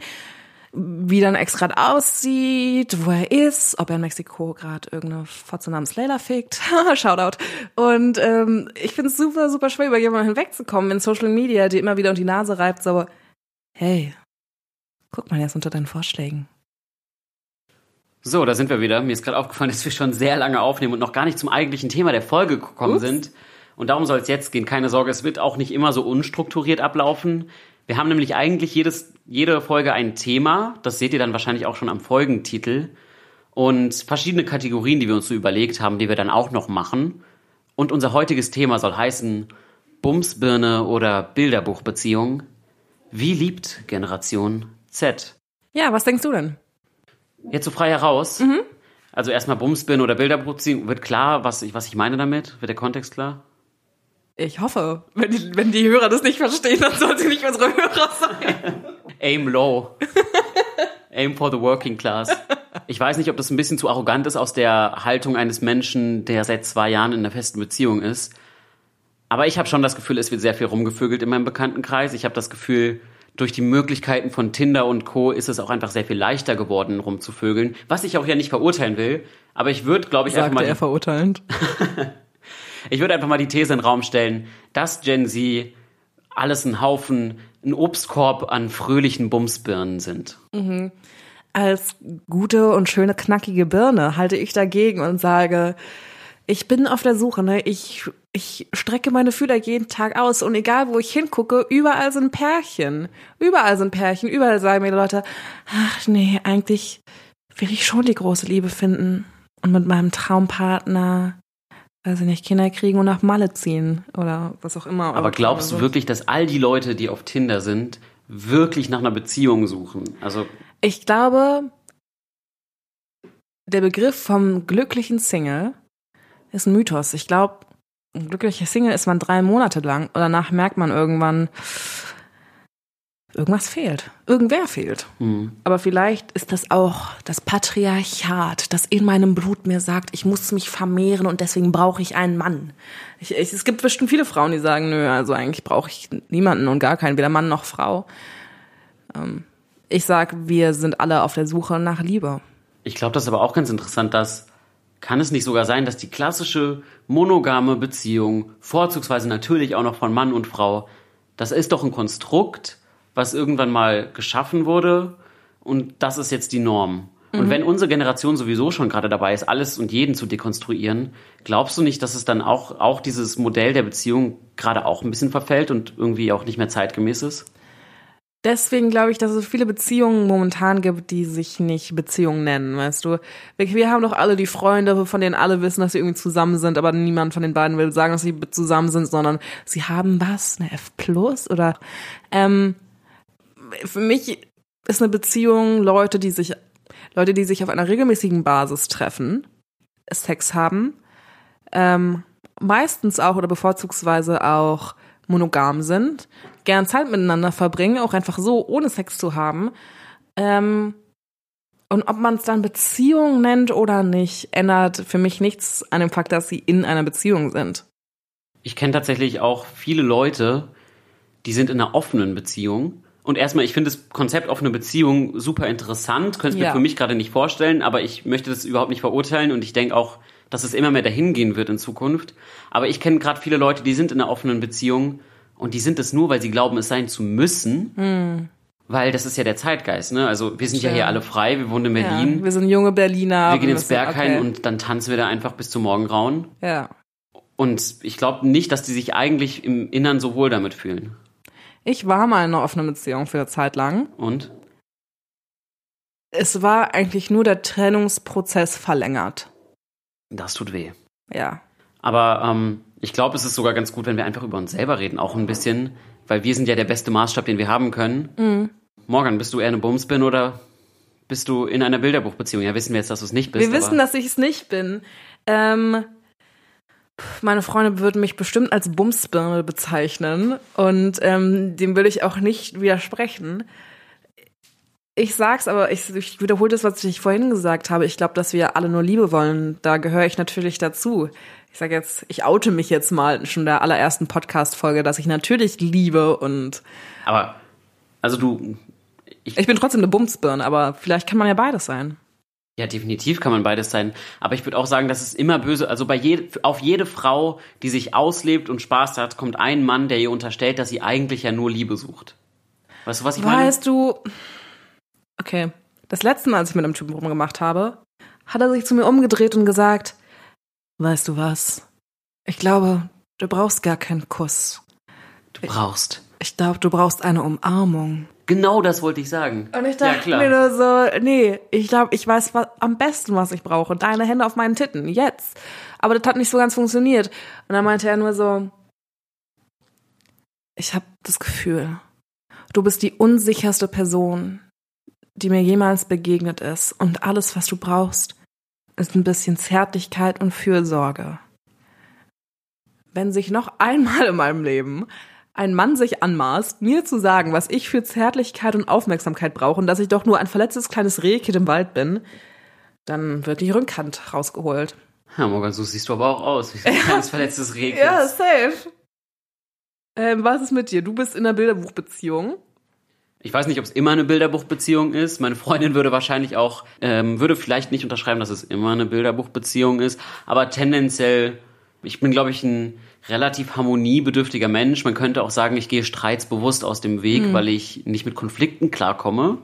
wie dein Ex gerade aussieht, wo er ist, ob er in Mexiko gerade irgendeine Fotze namens Layla fickt. [LAUGHS] Shoutout. Und ähm, ich finde es super, super schwer, über jemanden hinwegzukommen in Social Media, die immer wieder unter die Nase reibt, so, hey, guck mal, er ist unter deinen Vorschlägen. So, da sind wir wieder. Mir ist gerade aufgefallen, [LAUGHS] dass wir schon sehr lange aufnehmen und noch gar nicht zum eigentlichen Thema der Folge gekommen Ups. sind. Und darum soll es jetzt gehen. Keine Sorge, es wird auch nicht immer so unstrukturiert ablaufen. Wir haben nämlich eigentlich jedes, jede Folge ein Thema. Das seht ihr dann wahrscheinlich auch schon am Folgentitel. Und verschiedene Kategorien, die wir uns so überlegt haben, die wir dann auch noch machen. Und unser heutiges Thema soll heißen Bumsbirne oder Bilderbuchbeziehung. Wie liebt Generation Z? Ja, was denkst du denn? Jetzt so frei heraus. Also erstmal Bumsbin oder Bilderbeziehung. Wird klar, was ich, was ich meine damit? Wird der Kontext klar? Ich hoffe, wenn die, wenn die Hörer das nicht verstehen, dann sollen sie nicht unsere Hörer sein. [LAUGHS] Aim low. [LAUGHS] Aim for the working class. Ich weiß nicht, ob das ein bisschen zu arrogant ist aus der Haltung eines Menschen, der seit zwei Jahren in einer festen Beziehung ist. Aber ich habe schon das Gefühl, es wird sehr viel rumgevögelt in meinem Bekanntenkreis. Ich habe das Gefühl, durch die Möglichkeiten von Tinder und Co. ist es auch einfach sehr viel leichter geworden, rumzuvögeln. Was ich auch ja nicht verurteilen will. Aber ich würde, glaube ich, einfach Sagte mal. er verurteilend. [LAUGHS] Ich würde einfach mal die These in den Raum stellen, dass Gen Z alles ein Haufen, ein Obstkorb an fröhlichen Bumsbirnen sind. Als gute und schöne knackige Birne halte ich dagegen und sage, ich bin auf der Suche, ne? Ich, ich strecke meine Fühler jeden Tag aus und egal wo ich hingucke, überall sind Pärchen. Überall sind Pärchen, überall sagen mir die Leute, ach nee, eigentlich will ich schon die große Liebe finden und mit meinem Traumpartner, weiß ich nicht, Kinder kriegen und nach Malle ziehen oder was auch immer. Aber glaubst du wirklich, dass all die Leute, die auf Tinder sind, wirklich nach einer Beziehung suchen? Also, Ich glaube, der Begriff vom glücklichen Single ist ein Mythos. Ich glaube, ein glücklicher Single ist man drei Monate lang und danach merkt man irgendwann, irgendwas fehlt. Irgendwer fehlt. hm. Aber vielleicht ist das auch das Patriarchat, das in meinem Blut mir sagt, ich muss mich vermehren und deswegen brauche ich einen Mann. Ich, ich, es gibt bestimmt viele Frauen, die sagen, nö, also eigentlich brauche ich niemanden und gar keinen, weder Mann noch Frau. Ähm, ich sag, wir sind alle auf der Suche nach Liebe. ich glaube, das ist aber auch ganz interessant, dass kann es nicht sogar sein, dass die klassische monogame Beziehung, vorzugsweise natürlich auch noch von Mann und Frau, das ist doch ein Konstrukt, was irgendwann mal geschaffen wurde und das ist jetzt die Norm. Und wenn unsere Generation sowieso schon gerade dabei ist, alles und jeden zu dekonstruieren, glaubst du nicht, dass es dann auch, auch dieses Modell der Beziehung gerade auch ein bisschen verfällt und irgendwie auch nicht mehr zeitgemäß ist? Deswegen glaube ich, dass es viele Beziehungen momentan gibt, die sich nicht Beziehungen nennen, weißt du. Wir, wir haben doch alle die Freunde, von denen alle wissen, dass sie irgendwie zusammen sind, aber niemand von den beiden will sagen, dass sie zusammen sind, sondern sie haben was, eine F plus? Oder ähm, für mich ist eine Beziehung Leute, die sich Leute, die sich auf einer regelmäßigen Basis treffen, Sex haben, ähm, meistens auch oder bevorzugsweise auch monogam sind, gern Zeit miteinander verbringen, auch einfach so, ohne Sex zu haben. Ähm, und ob man es dann Beziehung nennt oder nicht, ändert für mich nichts an dem Fakt, dass sie in einer Beziehung sind. Ich kenne tatsächlich auch viele Leute, die sind in einer offenen Beziehung. Und erstmal, ich finde das Konzept offene Beziehung super interessant, könnte es mir Ja. für mich gerade nicht vorstellen, aber ich möchte das überhaupt nicht verurteilen und ich denke auch, dass es immer mehr dahin gehen wird in Zukunft. Aber ich kenne gerade viele Leute, die sind in einer offenen Beziehung und die sind es nur, weil sie glauben, es sein zu müssen. Weil das ist ja der Zeitgeist, ne? Also wir sind ja Stimmt. hier alle frei, wir wohnen in Berlin, Ja, wir sind junge Berliner. wir gehen ins Berghain okay. und dann tanzen wir da einfach bis zum Morgengrauen. Ja. Und ich glaube nicht, dass die sich eigentlich im Innern so wohl damit fühlen. Ich war mal in einer offenen Beziehung für eine Zeit lang. Und? Es war eigentlich nur der Trennungsprozess verlängert. Das tut weh. Ja. Aber ähm, ich glaube, es ist sogar ganz gut, wenn wir einfach über uns selber reden, auch ein bisschen, weil wir sind ja der beste Maßstab, den wir haben können. Morgan, bist du eher eine Bumsbin oder bist du in einer Bilderbuchbeziehung? Ja, wissen wir jetzt, dass du es nicht bist. Wir wissen, dass ich es nicht bin. Ähm, meine Freunde würden mich bestimmt als Bumsbirne bezeichnen und ähm, dem will ich auch nicht widersprechen. Ich sag's, aber ich, ich wiederhole das, was ich vorhin gesagt habe. Ich glaube, dass wir alle nur Liebe wollen. Da gehöre ich natürlich dazu. Ich sage jetzt, ich oute mich jetzt mal schon der allerersten Podcast-Folge, dass ich natürlich liebe und Aber, also du, ich bin trotzdem eine Bumsbirne, aber vielleicht kann man ja beides sein. ja, definitiv kann man beides sein. Aber ich würde auch sagen, dass es immer böse, also bei jede, auf jede Frau, die sich auslebt und Spaß hat, kommt ein Mann, der ihr unterstellt, dass sie eigentlich ja nur Liebe sucht. Weißt du, was ich meine? Weißt du, okay, das letzte Mal, als ich mit einem Typen rumgemacht habe, hat er sich zu mir umgedreht und gesagt, weißt du was? Ich glaube, du brauchst gar keinen Kuss. Du brauchst. Ich glaube, du brauchst eine Umarmung. Genau das wollte ich sagen. Und ich ja, dachte klar. mir nur so, nee, ich glaube, ich weiß was, am besten, was ich brauche. Deine Hände auf meinen Titten, jetzt. Aber das hat nicht so ganz funktioniert. Und dann meinte er nur so, ich habe das Gefühl, du bist die unsicherste Person, die mir jemals begegnet ist. Und alles, was du brauchst, ist ein bisschen Zärtlichkeit und Fürsorge. Wenn sich noch einmal in meinem Leben ein Mann sich anmaßt, mir zu sagen, was ich für Zärtlichkeit und Aufmerksamkeit brauche und dass ich doch nur ein verletztes kleines Rehkind im Wald bin, dann wird die Rückhand rausgeholt. Ja, Morgan, so siehst du aber auch aus. Wie ein kleines verletztes Rehkind. Ja, safe. Ähm, was ist mit dir? Du bist in einer Bilderbuchbeziehung. Ich weiß nicht, ob es immer eine Bilderbuchbeziehung ist. Meine Freundin würde wahrscheinlich auch, ähm, würde vielleicht nicht unterschreiben, dass es immer eine Bilderbuchbeziehung ist. Aber tendenziell, ich bin, glaube ich, ein relativ harmoniebedürftiger Mensch. Man könnte auch sagen, ich gehe streitsbewusst aus dem Weg, weil ich nicht mit Konflikten klarkomme.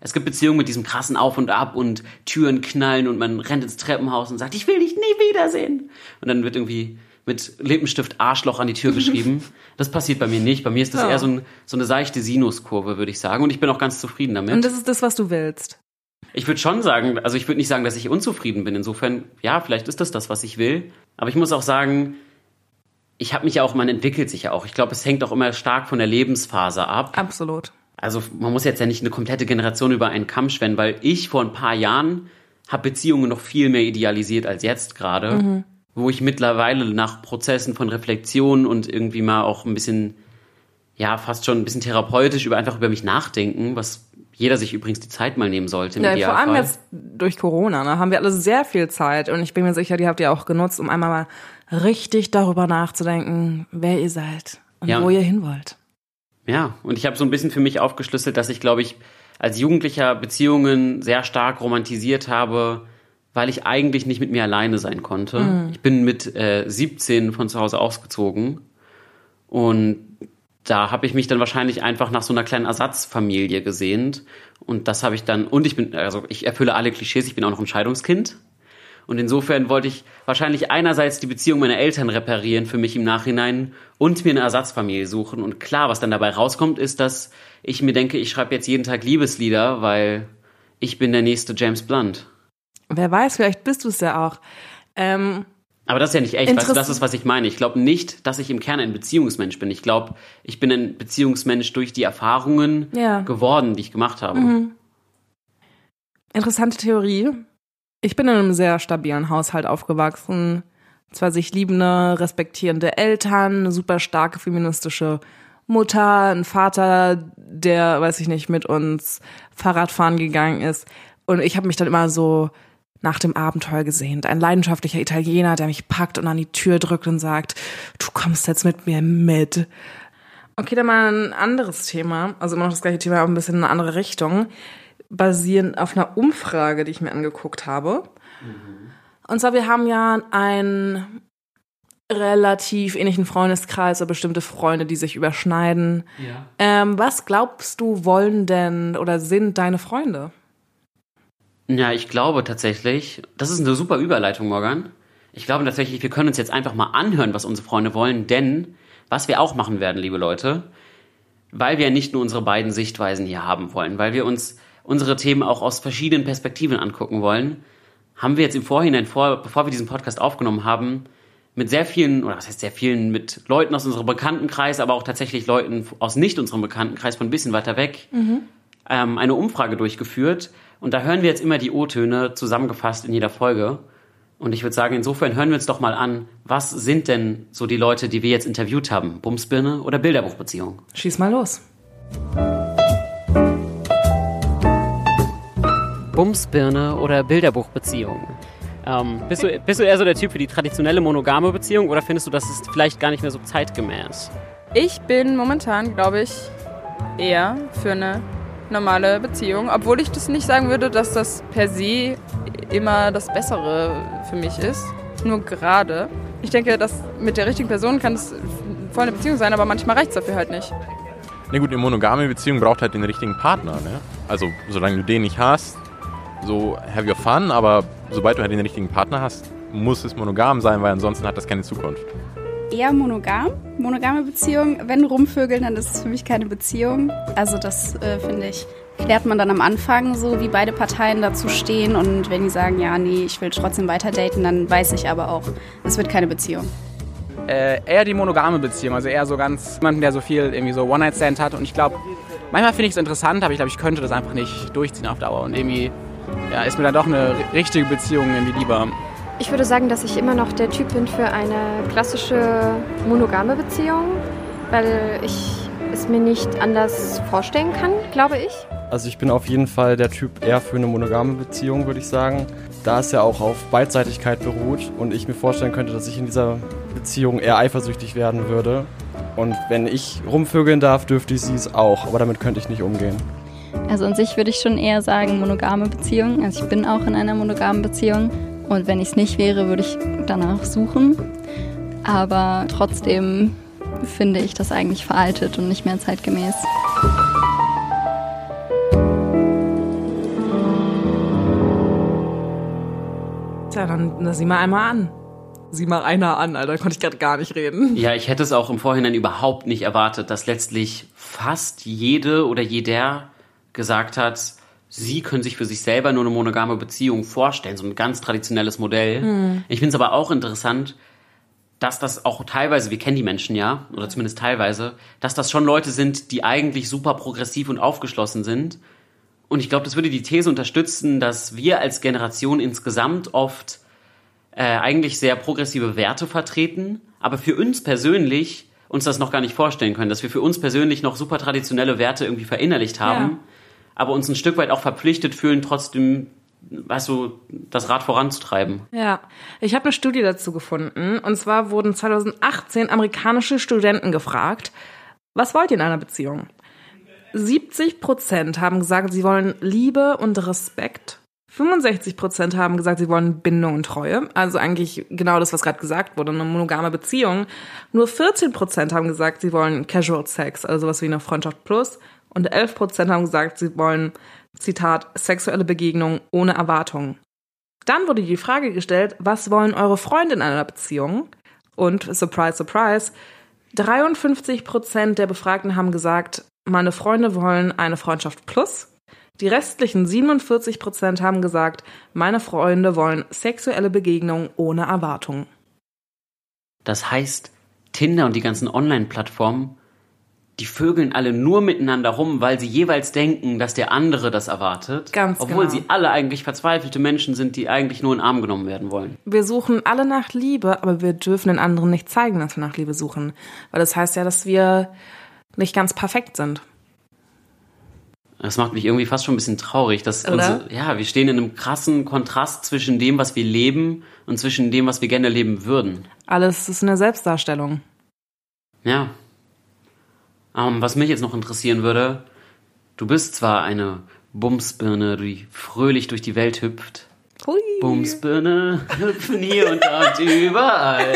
Es gibt Beziehungen mit diesem krassen Auf und Ab und Türen knallen und man rennt ins Treppenhaus und sagt, ich will dich nie wiedersehen. Und dann wird irgendwie mit Lippenstift Arschloch an die Tür geschrieben. [LAUGHS] Das passiert bei mir nicht. Bei mir ist das Ja. eher so, ein, so eine seichte Sinuskurve, würde ich sagen. Und ich bin auch ganz zufrieden damit. Und das ist das, was du willst. Ich würde schon sagen, also ich würde nicht sagen, dass ich unzufrieden bin. Insofern, ja, vielleicht ist das das, was ich will. Aber ich muss auch sagen, ich habe mich ja auch, man entwickelt sich ja auch. Ich glaube, es hängt auch immer stark von der Lebensphase ab. Absolut. Also man muss jetzt ja nicht eine komplette Generation über einen Kamm schwenden, weil ich vor ein paar Jahren habe Beziehungen noch viel mehr idealisiert als jetzt gerade, wo ich mittlerweile nach Prozessen von Reflexion und irgendwie mal auch ein bisschen, ja, fast schon ein bisschen therapeutisch über einfach über mich nachdenken, was jeder sich übrigens die Zeit mal nehmen sollte im Ja, vor allem jetzt durch Corona, ne, haben wir alle sehr viel Zeit und ich bin mir sicher, die habt ihr auch genutzt, um einmal mal richtig darüber nachzudenken, wer ihr seid und Ja. wo ihr hin wollt. Ja, und ich habe so ein bisschen für mich aufgeschlüsselt, dass ich, glaube ich, als Jugendlicher Beziehungen sehr stark romantisiert habe, weil ich eigentlich nicht mit mir alleine sein konnte. Ich bin mit äh, 17 von zu Hause ausgezogen und da habe ich mich dann wahrscheinlich einfach nach so einer kleinen Ersatzfamilie gesehnt und das habe ich dann und ich bin also ich erfülle alle Klischees, ich bin auch noch ein Scheidungskind. Und insofern wollte ich wahrscheinlich einerseits die Beziehung meiner Eltern reparieren für mich im Nachhinein und mir eine Ersatzfamilie suchen. Und klar, was dann dabei rauskommt, ist, dass ich mir denke, ich schreibe jetzt jeden Tag Liebeslieder, weil ich bin der nächste James Blunt. Wer weiß, vielleicht bist du es ja auch. Ähm, Aber das ist ja nicht echt, weißt du, das ist, was ich meine. Ich glaube nicht, dass ich im Kern ein Beziehungsmensch bin. Ich glaube, ich bin ein Beziehungsmensch durch die Erfahrungen Ja. geworden, die ich gemacht habe. interessante Theorie. Ich bin in einem sehr stabilen Haushalt aufgewachsen. Zwei sich liebende, respektierende Eltern, eine super starke feministische Mutter, ein Vater, der, weiß ich nicht, mit uns Fahrradfahren gegangen ist. Und ich habe mich dann immer so nach dem Abenteuer gesehnt. Ein leidenschaftlicher Italiener, der mich packt und an die Tür drückt und sagt, du kommst jetzt mit mir mit. Okay, dann mal ein anderes Thema, also immer noch das gleiche Thema, aber ein bisschen in eine andere Richtung, basierend auf einer Umfrage, die ich mir angeguckt habe. Und zwar, wir haben ja einen relativ ähnlichen Freundeskreis oder bestimmte Freunde, die sich überschneiden. Ja. Ähm, was glaubst du, wollen denn oder sind deine Freunde? Ja, ich glaube tatsächlich, das ist eine super Überleitung, Morgan. Ich glaube tatsächlich, wir können uns jetzt einfach mal anhören, was unsere Freunde wollen, denn was wir auch machen werden, liebe Leute, weil wir nicht nur unsere beiden Sichtweisen hier haben wollen, weil wir uns unsere Themen auch aus verschiedenen Perspektiven angucken wollen, haben wir jetzt im Vorhinein, vor, bevor wir diesen Podcast aufgenommen haben, mit sehr vielen, oder was heißt sehr vielen, mit Leuten aus unserem Bekanntenkreis, aber auch tatsächlich Leuten aus nicht unserem Bekanntenkreis von ein bisschen weiter weg, ähm, eine Umfrage durchgeführt. Und da hören wir jetzt immer die O-Töne zusammengefasst in jeder Folge. Und ich würde sagen, insofern hören wir uns doch mal an, was sind denn so die Leute, die wir jetzt interviewt haben? Bumsbirne oder Bilderbuchbeziehung? Schieß mal los. Bumsbirne oder Bilderbuchbeziehung? Ähm, bist, du, bist du eher so der Typ für die traditionelle monogame Beziehung oder findest du, das ist vielleicht gar nicht mehr so zeitgemäß? Ich bin momentan, glaube ich, eher für eine normale Beziehung, obwohl ich das nicht sagen würde, dass das per se immer das Bessere für mich ist. Nur gerade. Ich denke, dass mit der richtigen Person kann es voll eine Beziehung sein, aber manchmal reicht es dafür halt nicht. Na gut, eine monogame Beziehung braucht halt den richtigen Partner. Ne? Also solange du den nicht hast, so have your fun, aber sobald du halt den richtigen Partner hast, muss es monogam sein, weil ansonsten hat das keine Zukunft. Eher monogam, monogame Beziehung. Wenn rumvögeln, dann ist es für mich keine Beziehung. Also das äh, finde ich klärt man dann am Anfang so, wie beide Parteien dazu stehen. Und wenn die sagen, ja, nee, ich will trotzdem weiter daten, dann weiß ich aber auch, es wird keine Beziehung. Äh, eher die monogame Beziehung, also eher so ganz jemanden, der so viel irgendwie so One-Night-Stand hat. Und ich glaube, manchmal finde ich es interessant, aber ich glaube, ich könnte das einfach nicht durchziehen auf Dauer. Und irgendwie ja, ist mir dann doch eine richtige Beziehung irgendwie lieber. Ich würde sagen, dass ich immer noch der Typ bin für eine klassische monogame Beziehung, weil ich es mir nicht anders vorstellen kann, glaube ich. Also ich bin auf jeden Fall der Typ eher für eine monogame Beziehung, würde ich sagen. Da es ja auch auf Beidseitigkeit beruht und ich mir vorstellen könnte, dass ich in dieser Beziehung eher eifersüchtig werden würde. Und wenn ich rumvögeln darf, dürfte ich sie es auch, aber damit könnte ich nicht umgehen. Also an sich würde ich schon eher sagen monogame Beziehung. Also ich bin auch in einer monogamen Beziehung und wenn ich es nicht wäre, würde ich danach suchen. Aber trotzdem finde ich das eigentlich veraltet und nicht mehr zeitgemäß. Tja, dann na, sieh mal einmal an. Sieh mal einer an, Alter, konnte ich gerade gar nicht reden. Ja, ich hätte es auch im Vorhinein überhaupt nicht erwartet, dass letztlich fast jede oder jeder gesagt hat, sie können sich für sich selber nur eine monogame Beziehung vorstellen, so ein ganz traditionelles Modell. Hm. Ich finde es aber auch interessant, dass das auch teilweise, wir kennen die Menschen ja, oder zumindest teilweise, dass das schon Leute sind, die eigentlich super progressiv und aufgeschlossen sind. Und ich glaube, das würde die These unterstützen, dass wir als Generation insgesamt oft äh, eigentlich sehr progressive Werte vertreten, aber für uns persönlich uns das noch gar nicht vorstellen können, dass wir für uns persönlich noch super traditionelle Werte irgendwie verinnerlicht haben, Ja. Aber uns ein Stück weit auch verpflichtet fühlen, trotzdem, weißt du, das Rad voranzutreiben. Ja, ich habe eine Studie dazu gefunden. Und zwar wurden 2018 amerikanische Studenten gefragt, was wollt ihr in einer Beziehung? 70 Prozent haben gesagt, sie wollen Liebe und Respekt. 65 Prozent haben gesagt, sie wollen Bindung und Treue. Also eigentlich genau das, was gerade gesagt wurde, eine monogame Beziehung. Nur 14 Prozent haben gesagt, sie wollen Casual Sex, also sowas wie eine Freundschaft plus. Und 11 Prozent haben gesagt, sie wollen, Zitat, sexuelle Begegnung ohne Erwartung. Dann wurde die Frage gestellt, was wollen eure Freunde in einer Beziehung? Und surprise, surprise, 53 Prozent der Befragten haben gesagt, meine Freunde wollen eine Freundschaft plus. Die restlichen 47 Prozent haben gesagt, meine Freunde wollen sexuelle Begegnung ohne Erwartung. Das heißt, Tinder und die ganzen Online-Plattformen, die vögeln alle nur miteinander rum, weil sie jeweils denken, dass der andere das erwartet. Ganz obwohl genau. sie alle eigentlich verzweifelte Menschen sind, die eigentlich nur in Arm genommen werden wollen. Wir suchen alle nach Liebe, aber wir dürfen den anderen nicht zeigen, dass wir nach Liebe suchen. Weil das heißt ja, dass wir nicht ganz perfekt sind. Das macht mich irgendwie fast schon ein bisschen traurig, dass unsere, ja, wir stehen in einem krassen Kontrast zwischen dem, was wir leben und zwischen dem, was wir gerne leben würden. Alles ist eine Selbstdarstellung. Ja. Ähm, was mich jetzt noch interessieren würde, du bist zwar eine Bumsbirne, die fröhlich durch die Welt hüpft. Hui. Bumsbirne hüpfen hier und da und [LAUGHS] überall.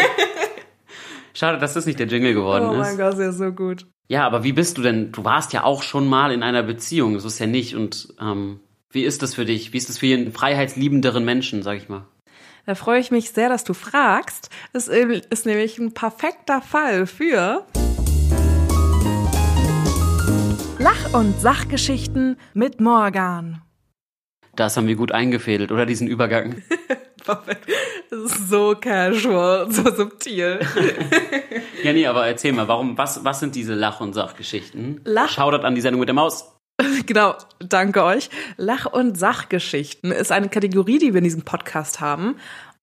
Schade, dass das nicht der Jingle geworden Oh ist. mein Gott, sehr so gut. Ja, aber wie bist du denn? Du warst ja auch schon mal in einer Beziehung, so ist ja nicht. Und ähm, wie ist das für dich? Wie ist das für einen freiheitsliebenderen Menschen, sag ich mal? Da freue ich mich sehr, dass du fragst. Es ist nämlich ein perfekter Fall für Lach- und Sachgeschichten mit Morgan. Das haben wir gut eingefädelt, oder diesen Übergang? [LAUGHS] Perfekt. Das ist so casual, so subtil. [LAUGHS] ja, nee, aber erzähl mal, warum, was, was sind diese Lach- und Sachgeschichten? Lach- Shoutout an die Sendung mit der Maus. [LAUGHS] Genau, danke euch. Lach- und Sachgeschichten ist eine Kategorie, die wir in diesem Podcast haben,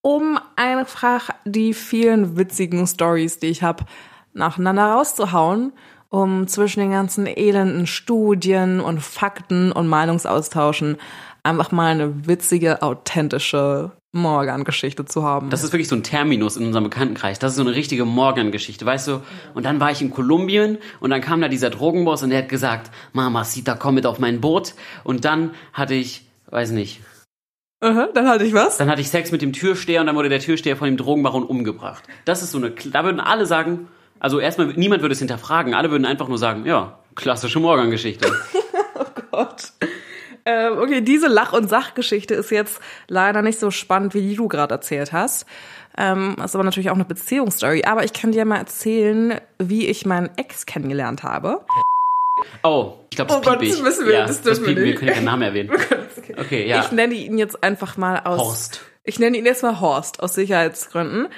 um einfach die vielen witzigen Stories, die ich habe, nacheinander rauszuhauen um zwischen den ganzen elenden Studien und Fakten und Meinungsaustauschen einfach mal eine witzige, authentische Morgan-Geschichte zu haben. Das ist wirklich so ein Terminus in unserem Bekanntenkreis. Das ist so eine richtige Morgan-Geschichte, weißt du? Und dann war ich in Kolumbien und dann kam da dieser Drogenboss und der hat gesagt, Mama, Sita, komm mit auf mein Boot. Und dann hatte ich, weiß nicht, Aha, dann hatte ich was? dann hatte ich Sex mit dem Türsteher und dann wurde der Türsteher von dem Drogenbaron umgebracht. Das ist so eine, da würden alle sagen, also erstmal, niemand würde es hinterfragen, alle würden einfach nur sagen, ja, klassische Morgan-Geschichte. [LAUGHS] Gott. Ähm, okay, diese Lach- und Sachgeschichte ist jetzt leider nicht so spannend, wie die du gerade erzählt hast. Ähm, ist aber natürlich auch eine Beziehungsstory. Aber ich kann dir mal erzählen, wie ich meinen Ex kennengelernt habe. Oh, ich glaube, das Oh Gott, das müssen wir- ja, das dürfen wir piepen wir. nicht. können ja keinen Namen erwähnen. [LAUGHS] Okay, ja. Ich nenne ihn jetzt einfach mal aus. Horst. Ich nenne ihn jetzt mal Horst, aus Sicherheitsgründen.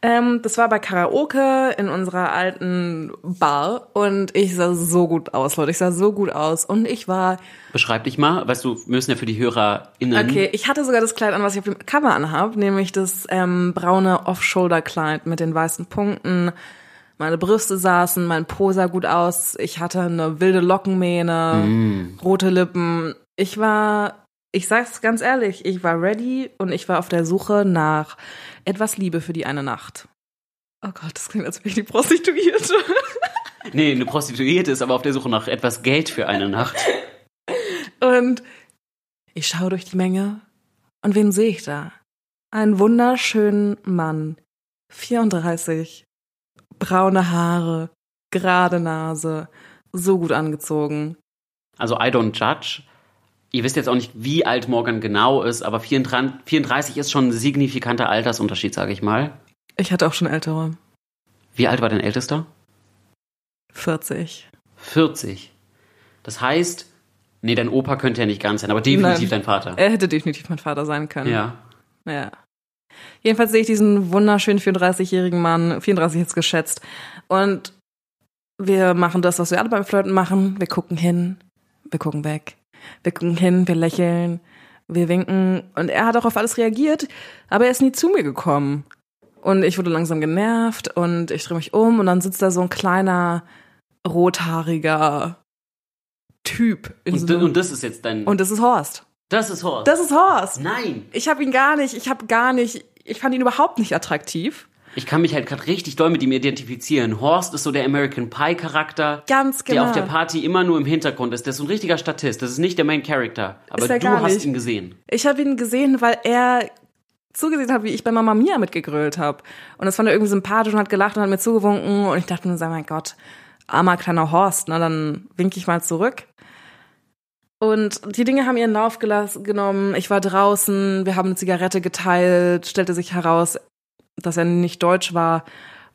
Ähm, das war bei Karaoke in unserer alten Bar und ich sah so gut aus, Leute. Ich sah so gut aus und ich war Beschreib dich mal, weißt du, wir müssen ja für die HörerInnen. Okay, ich hatte sogar das Kleid an, was ich auf dem Cover anhab, nämlich das ähm, braune Off-Shoulder-Kleid mit den weißen Punkten. Meine Brüste saßen, mein Po sah gut aus. Ich hatte eine wilde Lockenmähne, Mm. rote Lippen. Ich war, ich sag's ganz ehrlich, ich war ready und ich war auf der Suche nach etwas Liebe für die eine Nacht. Oh Gott, das klingt, als wäre ich die Prostituierte. [LAUGHS] Nee, eine Prostituierte ist aber auf der Suche nach etwas Geld für eine Nacht. Und ich schaue durch die Menge und wen sehe ich da? Einen wunderschönen Mann, 34, braune Haare, gerade Nase, so gut angezogen. Also I don't judge. Ihr wisst jetzt auch nicht, wie alt Morgan genau ist, aber 34, 34 ist schon ein signifikanter Altersunterschied, sage ich mal. Ich hatte auch schon ältere, Wie alt war dein Ältester? 40. 40. Das heißt, nee, dein Opa könnte ja nicht ganz sein, aber definitiv Nein, dein Vater. Er hätte definitiv mein Vater sein können. Ja. Ja. Jedenfalls sehe ich diesen wunderschönen 34-jährigen Mann, 34 jetzt geschätzt. Und wir machen das, was wir alle beim Flirten machen. Wir gucken hin, wir gucken weg. Wir gucken hin, wir lächeln, wir winken. Und er hat auch auf alles reagiert, aber er ist nie zu mir gekommen. Und ich wurde langsam genervt und ich drehe mich um und dann sitzt da so ein kleiner, rothaariger Typ. In Und, so und das ist jetzt dein. und das ist Horst. das ist Horst. Das ist Horst. Nein. Ich habe ihn gar nicht, ich habe gar nicht, ich fand ihn überhaupt nicht attraktiv. Ich kann mich halt gerade richtig doll mit ihm identifizieren. Horst ist so der American Pie Charakter, Ganz der genau. auf der Party immer nur im Hintergrund ist. Der ist so ein richtiger Statist. Das ist nicht der Main Character. Aber er du hast nicht. ihn gesehen. Ich habe ihn gesehen, weil er zugesehen hat, wie ich bei Mama Mia mitgegrölt habe. Und das fand er irgendwie sympathisch und hat gelacht und hat mir zugewunken. Und ich dachte mir, so, mein Gott, armer kleiner Horst, na dann winke ich mal zurück. Und die Dinge haben ihren Lauf genommen. Ich war draußen, wir haben eine Zigarette geteilt, stellte sich heraus, dass er nicht deutsch war.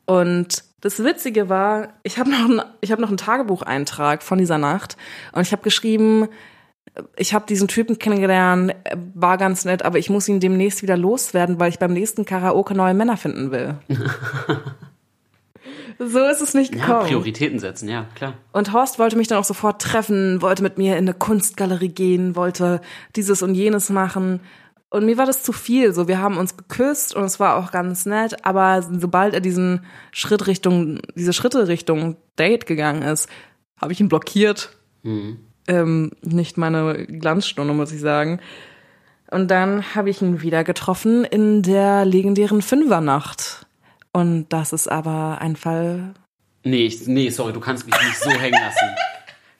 Und das Witzige war, ich habe noch, ein, ich hab noch einen Tagebucheintrag von dieser Nacht und ich habe geschrieben, ich habe diesen Typen kennengelernt, er war ganz nett, aber ich muss ihn demnächst wieder loswerden, weil ich beim nächsten Karaoke neue Männer finden will. [LAUGHS] so ist es nicht Ja, gekommen. Prioritäten setzen, ja, klar. Und Horst wollte mich dann auch sofort treffen, wollte mit mir in eine Kunstgalerie gehen, wollte dieses und jenes machen. Und mir war das zu viel. So, wir haben uns geküsst und es war auch ganz nett, aber sobald er diesen Schritt Richtung, diese Schritte Richtung Date gegangen ist, habe ich ihn blockiert. Mhm. Ähm, nicht meine Glanzstunde, muss ich sagen. Und dann habe ich ihn wieder getroffen in der legendären Fünfernacht. Und das ist aber ein Fall Nee, ich, nee, sorry, du kannst mich nicht so hängen lassen. [LAUGHS]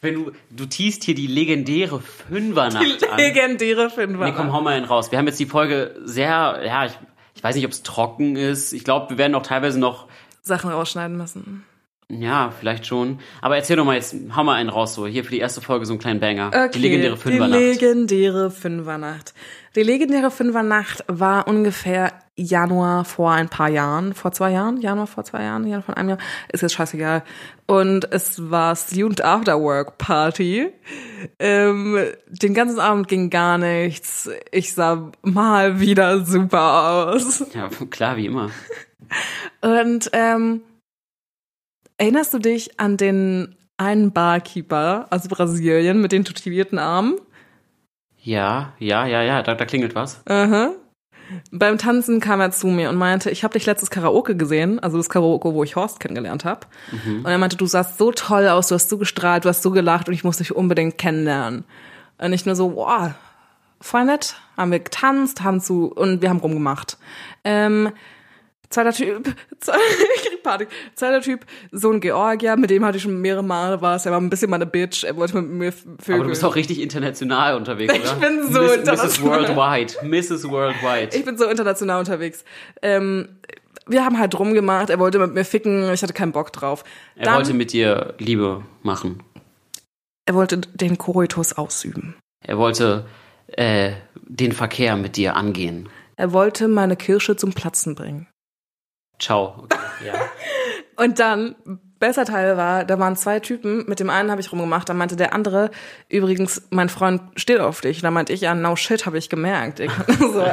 Wenn du, du teast hier die legendäre Fünfernacht an. legendäre Fünfernacht. Nee, komm, hau mal einen raus. Wir haben jetzt die Folge sehr, ja, ich, ich weiß nicht, ob es trocken ist. Ich glaube, wir werden auch teilweise noch, Sachen rausschneiden müssen. ja, vielleicht schon. Aber erzähl doch mal jetzt, hau mal einen raus, so hier für die erste Folge so einen kleinen Banger. die legendäre Fünfernacht. Die legendäre Fünfernacht. Die legendäre Fünfernacht war ungefähr Januar vor ein paar Jahren, vor zwei Jahren, Januar vor zwei Jahren, Januar vor einem Jahr, ist jetzt scheißegal. Und es war Student Afterwork Party. Ähm, den ganzen Abend ging gar nichts. Ich sah mal wieder super aus. Ja, klar, wie immer. Und ähm, erinnerst du dich an den einen Barkeeper aus Brasilien mit den tätowierten Armen? Ja, ja, ja, ja, da, da klingelt was. Aha. Beim Tanzen kam er zu mir und meinte, ich habe dich letztes Karaoke gesehen, also das Karaoke, wo ich Horst kennengelernt habe. Mhm. Und er meinte, du sahst so toll aus, du hast so gestrahlt, du hast so gelacht und ich muss dich unbedingt kennenlernen. Und ich nur so, wow, voll nett. Haben wir getanzt, haben zu und wir haben rumgemacht. Ähm, zweiter Typ, [LAUGHS] zwe- [LAUGHS] ich krieg Panik. Zweiter Typ, so ein Georgier, mit dem hatte ich schon mehrere Male was. Er war ein bisschen meine Bitch, er wollte mit mir vögeln. Aber du bist auch richtig international unterwegs, [LAUGHS] Ich oder? bin so Miss, Mrs. international. Worldwide. Mrs. Worldwide. Ich bin so international unterwegs. Ähm, wir haben halt rumgemacht, er wollte mit mir ficken, ich hatte keinen Bock drauf. er Dann- wollte mit dir Liebe machen. er wollte den Koitus ausüben. Er wollte äh, den Verkehr mit dir angehen. Er wollte meine Kirsche zum Platzen bringen. Ciao. Okay, ja. [LAUGHS] Und dann, besser Teil war, da waren zwei Typen, mit dem einen habe ich rumgemacht, dann meinte der andere, übrigens, mein Freund steht auf dich. Da meinte ich, ja, no shit, habe ich gemerkt. Ich, [LAUGHS] so,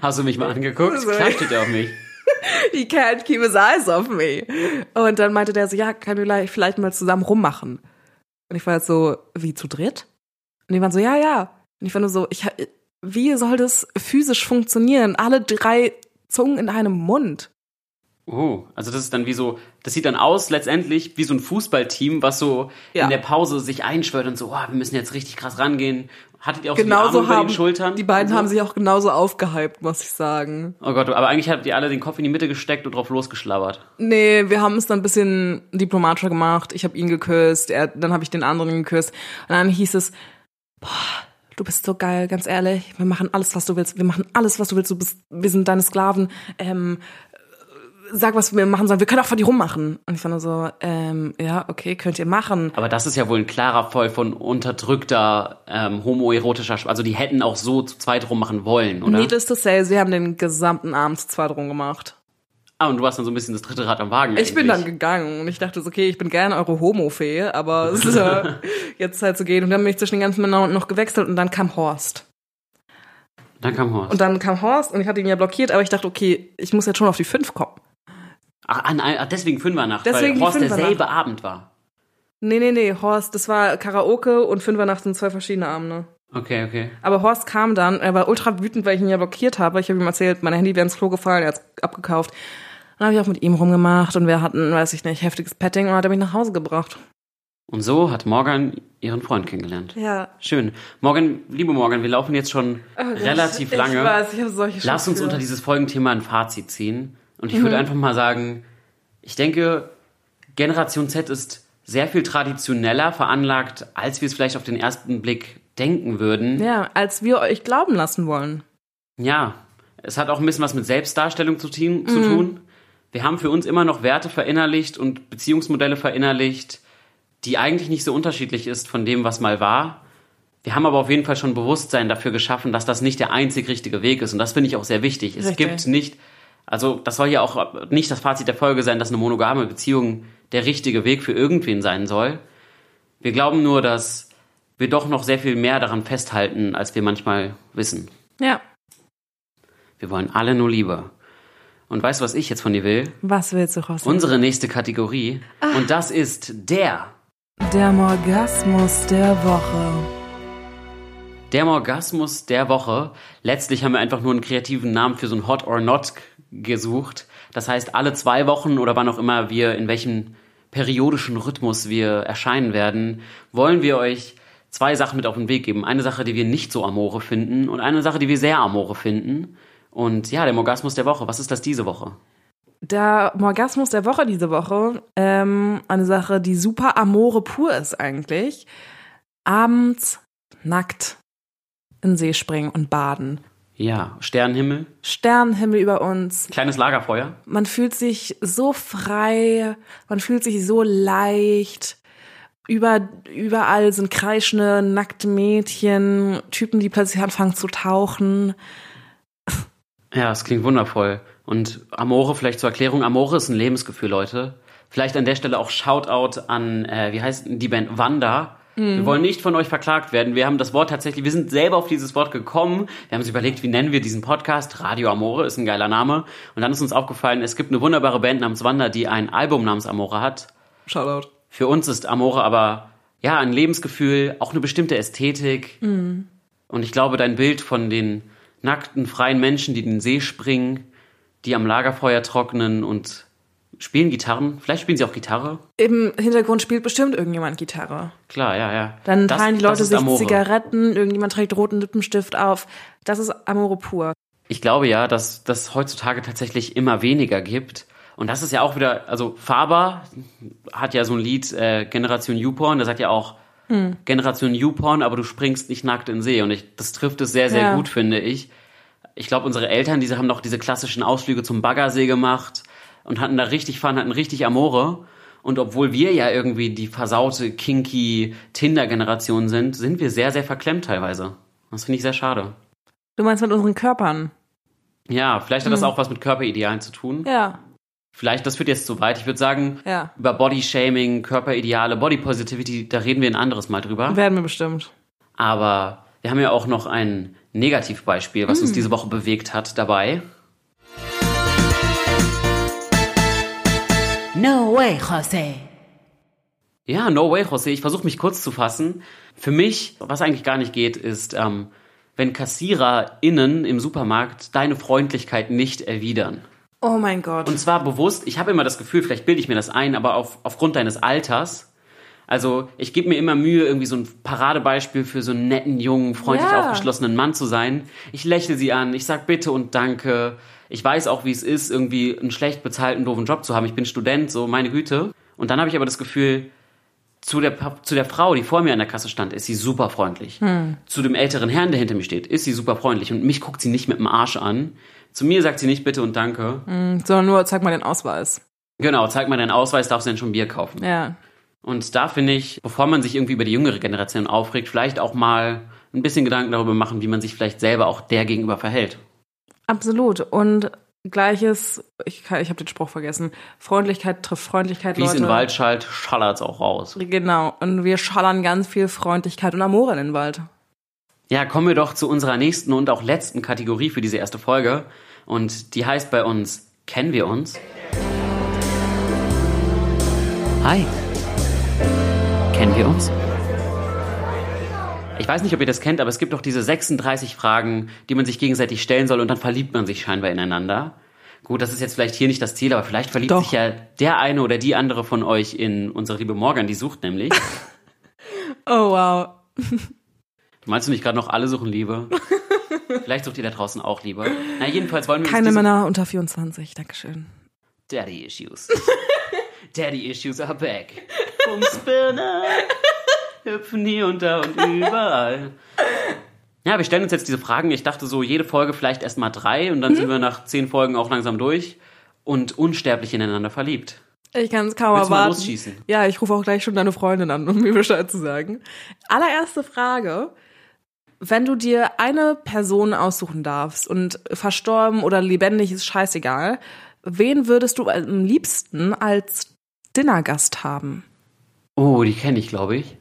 Hast du mich mal angeguckt? So. Klar steht er auf mich. [LAUGHS] he can't keep his eyes off me. Und dann meinte der so, ja, können wir vielleicht mal zusammen rummachen. Und ich war jetzt so, wie zu dritt? Und die waren so, ja, ja. Und ich war nur so, ich, wie soll das physisch funktionieren? Alle drei Zungen in einem Mund. Oh, also das ist dann wie so, das sieht dann aus letztendlich wie so ein Fußballteam, was so Ja. in der Pause sich einschwört und so, oh, wir müssen jetzt richtig krass rangehen. Hattet ihr auch so die Genauso Arme über haben den Schultern? die beiden so? haben sich auch genauso aufgehypt, muss ich sagen. Oh Gott, aber eigentlich habt ihr alle den Kopf in die Mitte gesteckt und drauf losgeschlabbert. Nee, wir haben es dann ein bisschen diplomatischer gemacht. Ich habe ihn geküsst, er, dann habe ich den anderen geküsst. Und dann hieß es, boah, du bist so geil, ganz ehrlich. Wir machen alles, was du willst. Wir machen alles, was du willst. Du bist, wir sind deine Sklaven. Ähm, sag, was wir machen sollen. Wir können auch von dir rummachen. Und ich war nur so, ähm, ja, okay, könnt ihr machen. Aber das ist ja wohl ein klarer Fall von unterdrückter ähm, homoerotischer, Sch- also die hätten auch so zu zweit rummachen wollen, oder? Needless to say, sie haben den gesamten Abend zu zweit rumgemacht. Ah, und du warst dann so ein bisschen das dritte Rad am Wagen. Ich bin dann gegangen und ich dachte so, okay, ich bin gerne eure Homo-Fee, aber es ist ja [LAUGHS] jetzt Zeit zu gehen. Und dann bin ich zwischen den ganzen Männern noch gewechselt und dann kam Horst. Dann kam Horst. Und dann kam Horst und ich hatte ihn ja blockiert, aber ich dachte, okay, ich muss jetzt schon auf die fünf kommen. Ach, ah, deswegen Fünfernacht, Deswegen weil Horst derselbe Abend war. Nee, nee, nee, Horst, das war Karaoke und Fünfernacht sind zwei verschiedene Abende. Okay, okay. Aber Horst kam dann, er war ultra wütend, weil ich ihn ja blockiert habe. Ich habe ihm erzählt, mein Handy wäre ins Klo gefallen, er hat es abgekauft. Dann habe ich auch mit ihm rumgemacht und wir hatten, weiß ich nicht, heftiges Petting und dann hat er mich nach Hause gebracht. Und so hat Morgan ihren Freund kennengelernt. Ja. Schön. Morgan, liebe Morgan, wir laufen jetzt schon Oh relativ ich lange. weiß, ich habe solche Lass uns unter dieses Folgenthema ein Fazit ziehen. Und ich Mhm. würde einfach mal sagen, ich denke, Generation Z ist sehr viel traditioneller veranlagt, als wir es vielleicht auf den ersten Blick denken würden. Ja, als wir euch glauben lassen wollen. Ja, es hat auch ein bisschen was mit Selbstdarstellung zu, tun- zu Mhm. tun. Wir haben für uns immer noch Werte verinnerlicht und Beziehungsmodelle verinnerlicht, die eigentlich nicht so unterschiedlich ist von dem, was mal war. Wir haben aber auf jeden Fall schon Bewusstsein dafür geschaffen, dass das nicht der einzig richtige Weg ist. Und das finde ich auch sehr wichtig. Es Richtig. gibt nicht, also das soll ja auch nicht das Fazit der Folge sein, dass eine monogame Beziehung der richtige Weg für irgendwen sein soll. Wir glauben nur, dass wir doch noch sehr viel mehr daran festhalten, als wir manchmal wissen. Ja. Wir wollen alle nur Liebe. Und weißt du, was ich jetzt von dir will? Was willst du raus? Unsere nächste Kategorie. Und das ist der. Der Morgasmus der Woche. Der Morgasmus der Woche. Letztlich haben wir einfach nur einen kreativen Namen für so ein Hot or Not gesucht. Das heißt, alle zwei Wochen oder wann auch immer wir, in welchem periodischen Rhythmus wir erscheinen werden, wollen wir euch zwei Sachen mit auf den Weg geben. Eine Sache, die wir nicht so amore finden und eine Sache, die wir sehr amore finden. Und ja, der Morgasmus der Woche. Was ist das diese Woche? Der Morgasmus der Woche diese Woche, ähm, eine Sache, die super Amore pur ist eigentlich. Abends nackt in den See springen und baden. Ja, Sternenhimmel, Sternenhimmel über uns. kleines Lagerfeuer. Man fühlt sich so frei, man fühlt sich so leicht. Über, überall sind kreischende, nackte Mädchen, Typen, die plötzlich anfangen zu tauchen. Ja, es klingt wundervoll. Und Amore, vielleicht zur Erklärung, Amore ist ein Lebensgefühl, Leute. Vielleicht an der Stelle auch Shoutout an, äh, wie heißt die Band Wanda. Mhm. Wir wollen nicht von euch verklagt werden. Wir haben das Wort tatsächlich, wir sind selber auf dieses Wort gekommen. Wir haben uns überlegt, wie nennen wir diesen Podcast? Radio Amore ist ein geiler Name. Und dann ist uns aufgefallen, es gibt eine wunderbare Band namens Wanda, die ein Album namens Amore hat. Shoutout. Für uns ist Amore aber, ja, ein Lebensgefühl, auch eine bestimmte Ästhetik. Mhm. Und ich glaube, dein Bild von den nackten, freien Menschen, die in den See springen, die am Lagerfeuer trocknen und spielen Gitarren. Vielleicht spielen sie auch Gitarre. Im Hintergrund spielt bestimmt irgendjemand Gitarre. Klar, ja, ja. Dann Das- teilen die Leute sich Amore. Zigaretten, irgendjemand trägt roten Lippenstift auf. Das ist Amore pur. Ich glaube ja, dass das heutzutage tatsächlich immer weniger gibt. Und das ist ja auch wieder, also Faber hat ja so ein Lied, äh, Generation YouPorn, der sagt ja auch, Hm. Generation YouPorn, aber du springst nicht nackt in den See. Und ich, das trifft es sehr, sehr Ja. gut, finde ich. Ich glaube, unsere Eltern, diese haben noch diese klassischen Ausflüge zum Baggersee gemacht und hatten da richtig Fun, hatten richtig Amore. Und obwohl wir ja irgendwie die versaute, kinky Tinder-Generation sind, sind wir sehr, sehr verklemmt teilweise. Das finde ich sehr schade. Du meinst mit unseren Körpern? Ja, vielleicht hat das Hm. auch was mit Körperidealen zu tun. Ja. Vielleicht, das führt jetzt zu weit. Ich würde sagen, Ja. über Body-Shaming, Körperideale, Body Positivity, da reden wir ein anderes Mal drüber. Werden wir bestimmt. Aber wir haben ja auch noch ein Negativbeispiel, was uns Mm. diese Woche bewegt hat, dabei. No way, José. Ja, no way, José. Ich versuche mich kurz zu fassen. Für mich, was eigentlich gar nicht geht, ist, ähm, wenn KassiererInnen im Supermarkt deine Freundlichkeit nicht erwidern. Oh mein Gott. Und zwar bewusst, ich habe immer das Gefühl, vielleicht bilde ich mir das ein, aber auf, aufgrund deines Alters. Also ich gebe mir immer Mühe, irgendwie so ein Paradebeispiel für so einen netten, jungen, freundlich Ja. aufgeschlossenen Mann zu sein. Ich lächle sie an, ich sag bitte und danke. Ich weiß auch, wie es ist, irgendwie einen schlecht bezahlten, doofen Job zu haben. Ich bin Student, so meine Güte. Und dann habe ich aber das Gefühl, zu der, zu der Frau, die vor mir an der Kasse stand, ist sie super freundlich. Hm. Zu dem älteren Herrn, der hinter mir steht, ist sie super freundlich. Und mich guckt sie nicht mit dem Arsch an. Zu mir sagt sie nicht bitte und danke. Mhm, sondern nur, zeig mal den Ausweis. Genau, zeig mal deinen Ausweis, darfst du denn schon Bier kaufen. Ja. Und da finde ich, bevor man sich irgendwie über die jüngere Generation aufregt, vielleicht auch mal ein bisschen Gedanken darüber machen, wie man sich vielleicht selber auch der gegenüber verhält. Absolut. Und gleiches, ich, kann- ich habe den Spruch vergessen. Freundlichkeit trifft Freundlichkeit, Wie es in den Wald schallt, schallert's auch raus. Genau. Und wir schallern ganz viel Freundlichkeit und Amore in den Wald. Ja, kommen wir doch zu unserer nächsten und auch letzten Kategorie für diese erste Folge. Und die heißt bei uns, kennen wir uns? Hi. Kennen wir uns? Ich weiß nicht, ob ihr das kennt, aber es gibt doch diese 36 Fragen, die man sich gegenseitig stellen soll und dann verliebt man sich scheinbar ineinander. Gut, das ist jetzt vielleicht hier nicht das Ziel, aber vielleicht verliebt Doch. sich ja der eine oder die andere von euch in unsere liebe Morgan, die sucht nämlich. [LAUGHS] Oh, wow. [LAUGHS] Meinst du nicht gerade noch alle suchen Liebe? [LAUGHS] Vielleicht sucht ihr da draußen auch Liebe. Na, jedenfalls wollen wir Keine Männer unter 24. Dankeschön. Daddy Issues. Daddy Issues are back. Vom Spinner. Hüpfen hier und da und überall. Ja, wir stellen uns jetzt diese Fragen. Ich dachte so, jede Folge vielleicht erst mal drei und dann Mhm. sind wir nach zehn Folgen auch langsam durch und unsterblich ineinander verliebt. Ich kann es kaum Willst du mal erwarten. losschießen? Ja, ich rufe auch gleich schon deine Freundin an, um mir Bescheid zu sagen. Allererste Frage. Wenn du dir eine Person aussuchen darfst und verstorben oder lebendig ist scheißegal, wen würdest du am liebsten als Dinnergast haben? Oh, die kenne ich, glaube ich.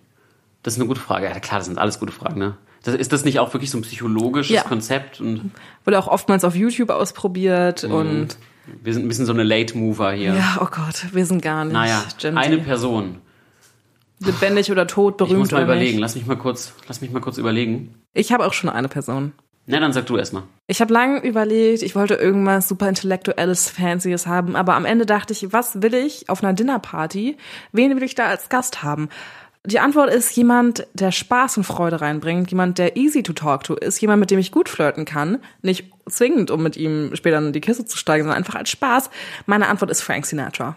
Das ist eine gute Frage. Ja, klar, das sind alles gute Fragen, ne? Das, ist das nicht auch wirklich so ein psychologisches Ja. Konzept? Und Wurde auch oftmals auf YouTube ausprobiert Mhm. und wir sind ein bisschen so eine Late-Mover hier. ja, oh Gott, wir sind gar nicht Naja, Gen eine. Person. lebendig oder tot, berühmt Ich muss mal überlegen. nicht. Lass mich mal kurz, lass mich mal kurz überlegen. Ich habe auch schon eine Person. Na, dann sag du erstmal. Ich habe lange überlegt, ich wollte irgendwas super intellektuelles, fancyes haben, aber am Ende dachte ich, was will ich auf einer Dinnerparty? Wen will ich da als Gast haben? Die Antwort ist jemand, der Spaß und Freude reinbringt, jemand, der easy to talk to ist, jemand, mit dem ich gut flirten kann, nicht zwingend, um mit ihm später in die Kiste zu steigen, sondern einfach als Spaß. Meine Antwort ist Frank Sinatra.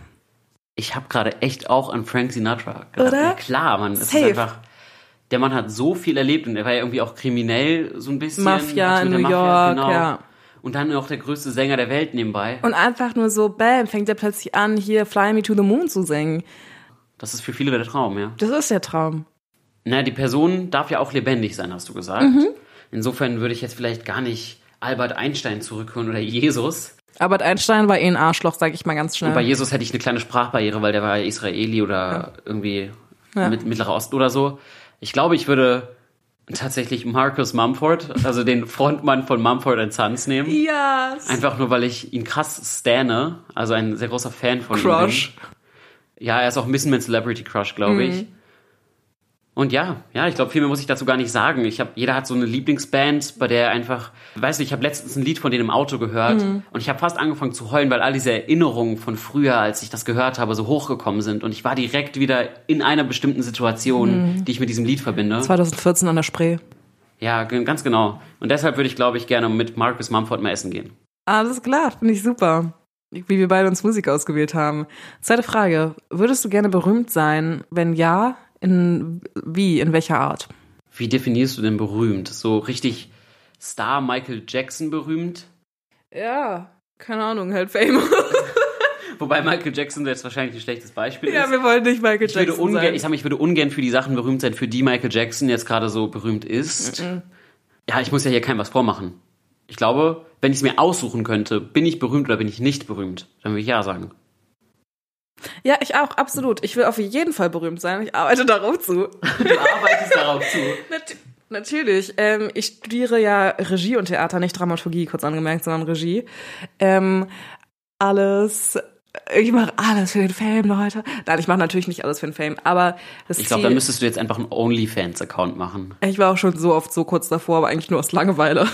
Ich habe gerade echt auch an Frank Sinatra gedacht. Oder? Ja, klar. Es Safe. ist einfach. Der Mann hat so viel erlebt und er war ja irgendwie auch kriminell so ein bisschen. Mafia in New Mafia, York, genau. ja. Und dann noch der größte Sänger der Welt nebenbei. Und einfach nur so, bam, fängt er plötzlich an, hier Fly Me to the Moon zu singen. Das ist für viele der Traum, ja. Das ist der Traum. Na, die Person darf ja auch lebendig sein, hast du gesagt. Mhm. Insofern würde ich jetzt vielleicht gar nicht Albert Einstein zurückholen oder Jesus. Albert Einstein war eh ein Arschloch, sag ich mal ganz schnell. Und bei Jesus hätte ich eine kleine Sprachbarriere, weil der war ja Israeli oder irgendwie Ja. mit Mittlerer Osten oder so. Ich glaube, ich würde tatsächlich Marcus Mumford, also den Frontmann von Mumford Sons nehmen. Ja. Einfach nur, weil ich ihn krass stanne, also ein sehr großer Fan von ihm. Crush. bin. Ja, er ist auch ein bisschen mein Celebrity Crush, glaube ich. Mhm. Und ja, ja, ich glaube, viel mehr muss ich dazu gar nicht sagen. Ich hab, jeder hat so eine Lieblingsband, bei der er einfach, weißt du, ich habe letztens ein Lied von denen im Auto gehört Mhm. und ich habe fast angefangen zu heulen, weil all diese Erinnerungen von früher, als ich das gehört habe, so hochgekommen sind. Und ich war direkt wieder in einer bestimmten Situation, Mhm. die ich mit diesem Lied verbinde. 2014 an der Spree. Ja, ganz genau. Und deshalb würde ich, glaube ich, gerne mit Marcus Mumford mal essen gehen. Alles klar, finde ich super. Wie wir beide uns Musik ausgewählt haben. Zweite Frage. Würdest du gerne berühmt sein? Wenn ja, in wie, in welcher Art? Wie definierst du denn berühmt? So richtig Star Michael Jackson berühmt? Ja, keine Ahnung, halt famous. [LAUGHS] Wobei Michael Jackson jetzt wahrscheinlich ein schlechtes Beispiel Ja, ist. wir wollen nicht Michael ich Jackson ungern, sein. Ich sag mal, ich würde ungern für die Sachen berühmt sein, für die Michael Jackson jetzt gerade so berühmt ist. Mhm. Ja, ich muss ja hier keinem was vormachen. Ich glaube, wenn ich es mir aussuchen könnte, bin ich berühmt oder bin ich nicht berühmt, dann würde ich ja sagen. Ja, ich auch, absolut. Ich will auf jeden Fall berühmt sein. Ich arbeite darauf zu. Du arbeitest darauf zu. [LAUGHS] Nat natürlich. Ähm, ich studiere ja Regie und Theater, nicht Dramaturgie, kurz angemerkt, sondern Regie. Ähm, alles. Ich mache alles für den Fame, Leute. Nein, ich mache natürlich nicht alles für den Fame, aber das Ich glaube, dann müsstest du jetzt einfach einen OnlyFans-Account machen. Ich war auch schon so oft so kurz davor, aber eigentlich nur aus Langeweile.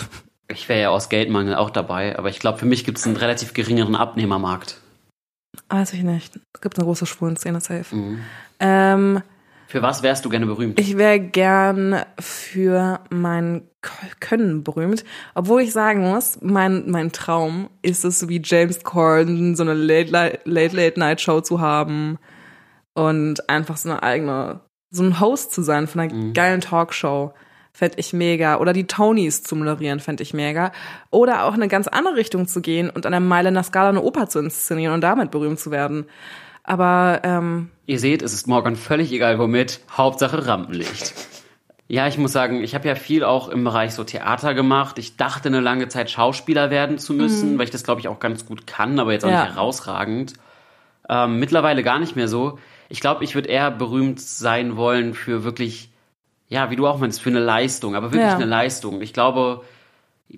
Ich wäre ja aus Geldmangel auch dabei, aber ich glaube, für mich gibt es einen relativ geringeren Abnehmermarkt. Weiß ich nicht. Es gibt eine große Schwulenszene, safe. Mhm. Ähm, Für was wärst du gerne berühmt? ich wäre gern für mein Können berühmt. Obwohl ich sagen muss, mein, mein Traum ist es, wie James Corden so eine Late-Late-Night-Show zu haben und einfach so eine eigene, so ein Host zu sein von einer Mhm. geilen Talkshow. Fände ich mega. Oder die Tonys zu moderieren, fände ich mega. Oder auch in eine ganz andere Richtung zu gehen und an der Meile in der Skala eine Oper zu inszenieren und damit berühmt zu werden. Aber ähm, Ihr seht, es ist morgen völlig egal womit. Hauptsache Rampenlicht. Ja, ich muss sagen, ich habe ja viel auch im Bereich so Theater gemacht. Ich dachte eine lange Zeit Schauspieler werden zu müssen, Mhm. weil ich das glaube ich auch ganz gut kann, aber jetzt auch Ja. nicht herausragend. Ähm, mittlerweile gar nicht mehr so. Ich glaube, ich würde eher berühmt sein wollen für wirklich, ja, wie du auch meinst, für eine Leistung, aber wirklich Ja. eine Leistung. Ich glaube,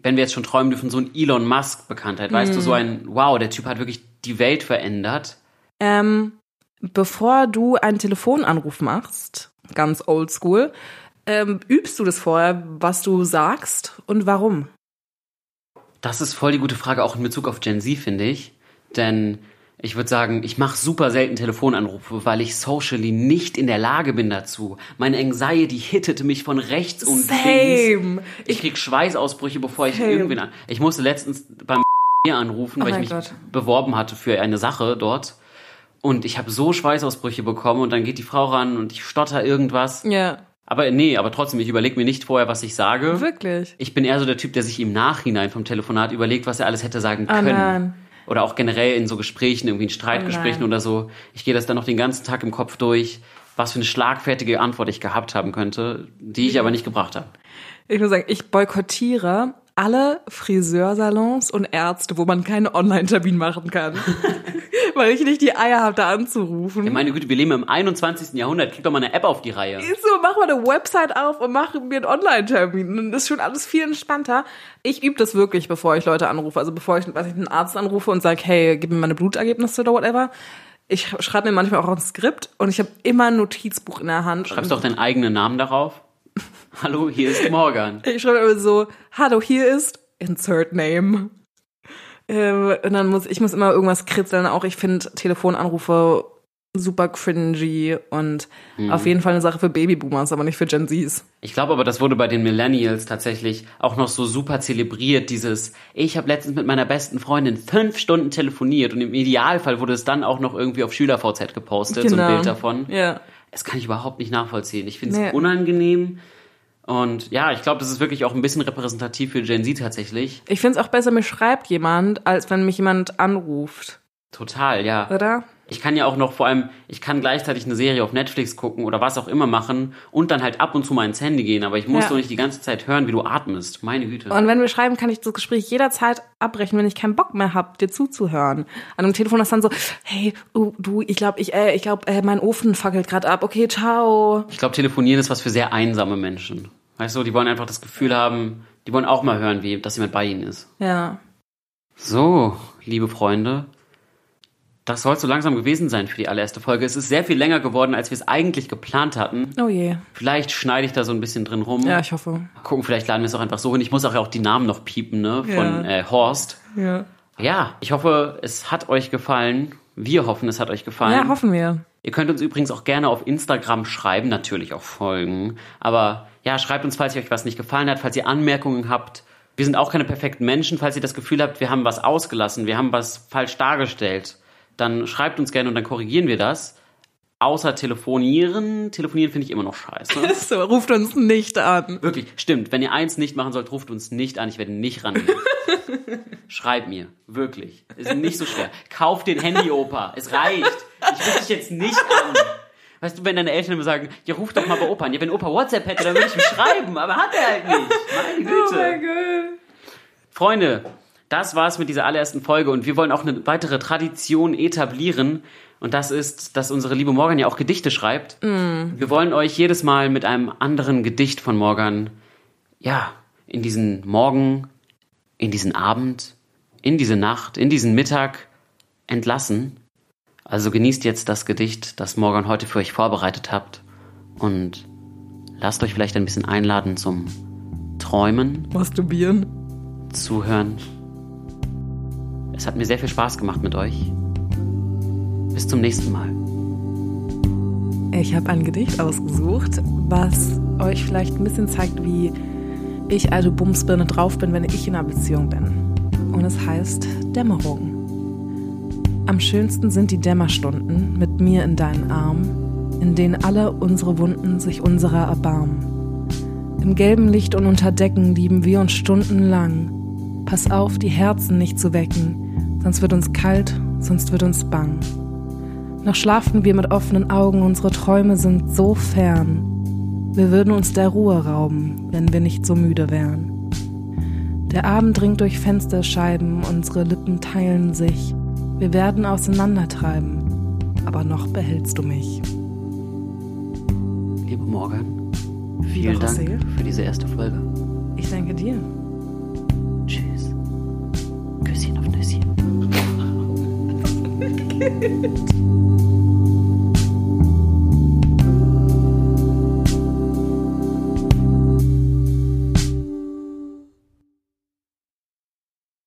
wenn wir jetzt schon träumen dürfen, so ein Elon Musk Bekanntheit, weißt du, Mhm. so ein, wow, der Typ hat wirklich die Welt verändert. Ähm, bevor du einen Telefonanruf machst, ganz oldschool, ähm, übst du das vorher, was du sagst und warum? Das ist voll die gute Frage, auch in Bezug auf Gen Z, finde ich. Denn ich würde sagen, ich mache super selten Telefonanrufe, weil ich socially nicht in der Lage bin dazu. Meine Anxiety hittet mich von rechts und Same. links. Ich krieg Schweißausbrüche, bevor ich Same. irgendwen an. Ich musste letztens beim [LAUGHS] anrufen, Oh weil ich mich Gott. beworben hatte für eine Sache dort. Und ich habe so Schweißausbrüche bekommen und dann geht die Frau ran und ich stotter irgendwas. Ja. Aber nee, aber trotzdem, ich überlege mir nicht vorher, was ich sage. Wirklich? Ich bin eher so der Typ, der sich im Nachhinein vom Telefonat überlegt, was er alles hätte sagen Oh können. nein. Oder auch generell in so Gesprächen, irgendwie in Streitgesprächen Oh oder so. Ich gehe das dann noch den ganzen Tag im Kopf durch, was für eine schlagfertige Antwort ich gehabt haben könnte, die ich aber nicht gebracht habe. Ich muss sagen, ich boykottiere alle Friseursalons und Ärzte, wo man keinen Online-Termin machen kann. [LAUGHS] Weil ich nicht die Eier habe, da anzurufen. Ja, meine Güte, wir leben im 21. Jahrhundert. Krieg doch mal eine App auf die Reihe. Ist so, mach mal eine Website auf und mach mir einen Online-Termin. Dann ist schon alles viel entspannter. Ich übe das wirklich, bevor ich Leute anrufe. Also bevor ich, weiß ich einen Arzt anrufe und sage, hey, gib mir meine Blutergebnisse oder whatever. Ich schreibe mir manchmal auch ein Skript und ich habe immer ein Notizbuch in der Hand. Schreibst doch deinen eigenen Namen darauf. Hallo, hier ist Morgan. Ich schreibe immer so, hallo, hier ist Insert Name. Ähm, und dann muss ich muss immer irgendwas kritzeln. Auch ich finde Telefonanrufe super cringy und Mhm. auf jeden Fall eine Sache für Babyboomers, aber nicht für Gen Zs. Ich glaube aber, das wurde bei den Millennials tatsächlich auch noch so super zelebriert, dieses, ich habe letztens mit meiner besten Freundin fünf Stunden telefoniert und im Idealfall wurde es dann auch noch irgendwie auf SchülerVZ gepostet, so ein Bild davon. Ja. Das kann ich überhaupt nicht nachvollziehen. Ich finde es Nee. unangenehm und ja, ich glaube, das ist wirklich auch ein bisschen repräsentativ für Gen Z tatsächlich. Ich finde es auch besser, mir schreibt jemand, als wenn mich jemand anruft. Total, ja. Oder? Ich kann ja auch noch vor allem, ich kann gleichzeitig eine Serie auf Netflix gucken oder was auch immer machen und dann halt ab und zu mal ins Handy gehen, aber ich muss Ja. doch nicht die ganze Zeit hören, wie du atmest. Meine Güte. Und wenn wir schreiben, kann ich das Gespräch jederzeit abbrechen, wenn ich keinen Bock mehr hab, dir zuzuhören. An dem Telefon ist dann so, hey, oh, du, ich glaube, ich, äh, ich glaube, äh, mein Ofen fackelt gerade ab. Okay, ciao. Ich glaube, telefonieren ist was für sehr einsame Menschen. Weißt du, die wollen einfach das Gefühl haben, die wollen auch mal hören, wie, dass jemand bei ihnen ist. Ja. So, liebe Freunde, Das soll so langsam gewesen sein für die allererste Folge. Es ist sehr viel länger geworden, als wir es eigentlich geplant hatten. Oh je. Vielleicht schneide ich da so ein bisschen drin rum. Ja, ich hoffe. Gucken, vielleicht laden wir es auch einfach so hin. Ich muss auch, auch die Namen noch piepen, ne? Von Ja. äh, Horst. Ja. Ja, ich hoffe, es hat euch gefallen. Wir hoffen, es hat euch gefallen. Ja, hoffen wir. Ihr könnt uns übrigens auch gerne auf Instagram schreiben, natürlich auch folgen. Aber ja, schreibt uns, falls euch was nicht gefallen hat, falls ihr Anmerkungen habt. Wir sind auch keine perfekten Menschen. Falls ihr das Gefühl habt, wir haben was ausgelassen, wir haben was falsch dargestellt, dann schreibt uns gerne und dann korrigieren wir das. Außer telefonieren. Telefonieren finde ich immer noch scheiße. [LAUGHS] So, ruft uns nicht an. Wirklich, stimmt. Wenn ihr eins nicht machen sollt, ruft uns nicht an. Ich werde nicht rangehen. [LAUGHS] Schreibt mir. Wirklich. Ist nicht so schwer. Kauft den Handy-Opa. Es reicht. Ich rufe dich jetzt nicht an. Weißt du, wenn deine Eltern immer sagen, ja, ruf doch mal bei Opa an. Ja, wenn Opa WhatsApp hätte, dann würde ich ihm schreiben. Aber hat er halt nicht. Meine Güte. Oh mein Gott. Freunde, das war's mit dieser allerersten Folge und wir wollen auch eine weitere Tradition etablieren. Und das ist, dass unsere liebe Morgan ja auch Gedichte schreibt. Mm. Wir wollen euch jedes Mal mit einem anderen Gedicht von Morgan, ja, in diesen Morgen, in diesen Abend, in diese Nacht, in diesen Mittag entlassen. Also genießt jetzt das Gedicht, das Morgan heute für euch vorbereitet habt. Und lasst euch vielleicht ein bisschen einladen zum Träumen, Masturbieren. Zuhören. Es hat mir sehr viel Spaß gemacht mit euch. Bis zum nächsten Mal. Ich habe ein Gedicht ausgesucht, was euch vielleicht ein bisschen zeigt, wie ich alte Bumsbirne drauf bin, wenn ich in einer Beziehung bin. Und es heißt Dämmerung. Am schönsten sind die Dämmerstunden mit mir in deinen Armen, in denen alle unsere Wunden sich unserer erbarmen. Im gelben Licht und unter Decken lieben wir uns stundenlang. Pass auf, die Herzen nicht zu wecken, sonst wird uns kalt, sonst wird uns bang. Noch schlafen wir mit offenen Augen, unsere Träume sind so fern. Wir würden uns der Ruhe rauben, wenn wir nicht so müde wären. Der Abend dringt durch Fensterscheiben, unsere Lippen teilen sich. Wir werden auseinandertreiben, aber noch behältst du mich. Liebe Morgan, vielen Dank José. für diese erste Folge. Ich danke dir. Küsschen auf Nüsschen. [LAUGHS]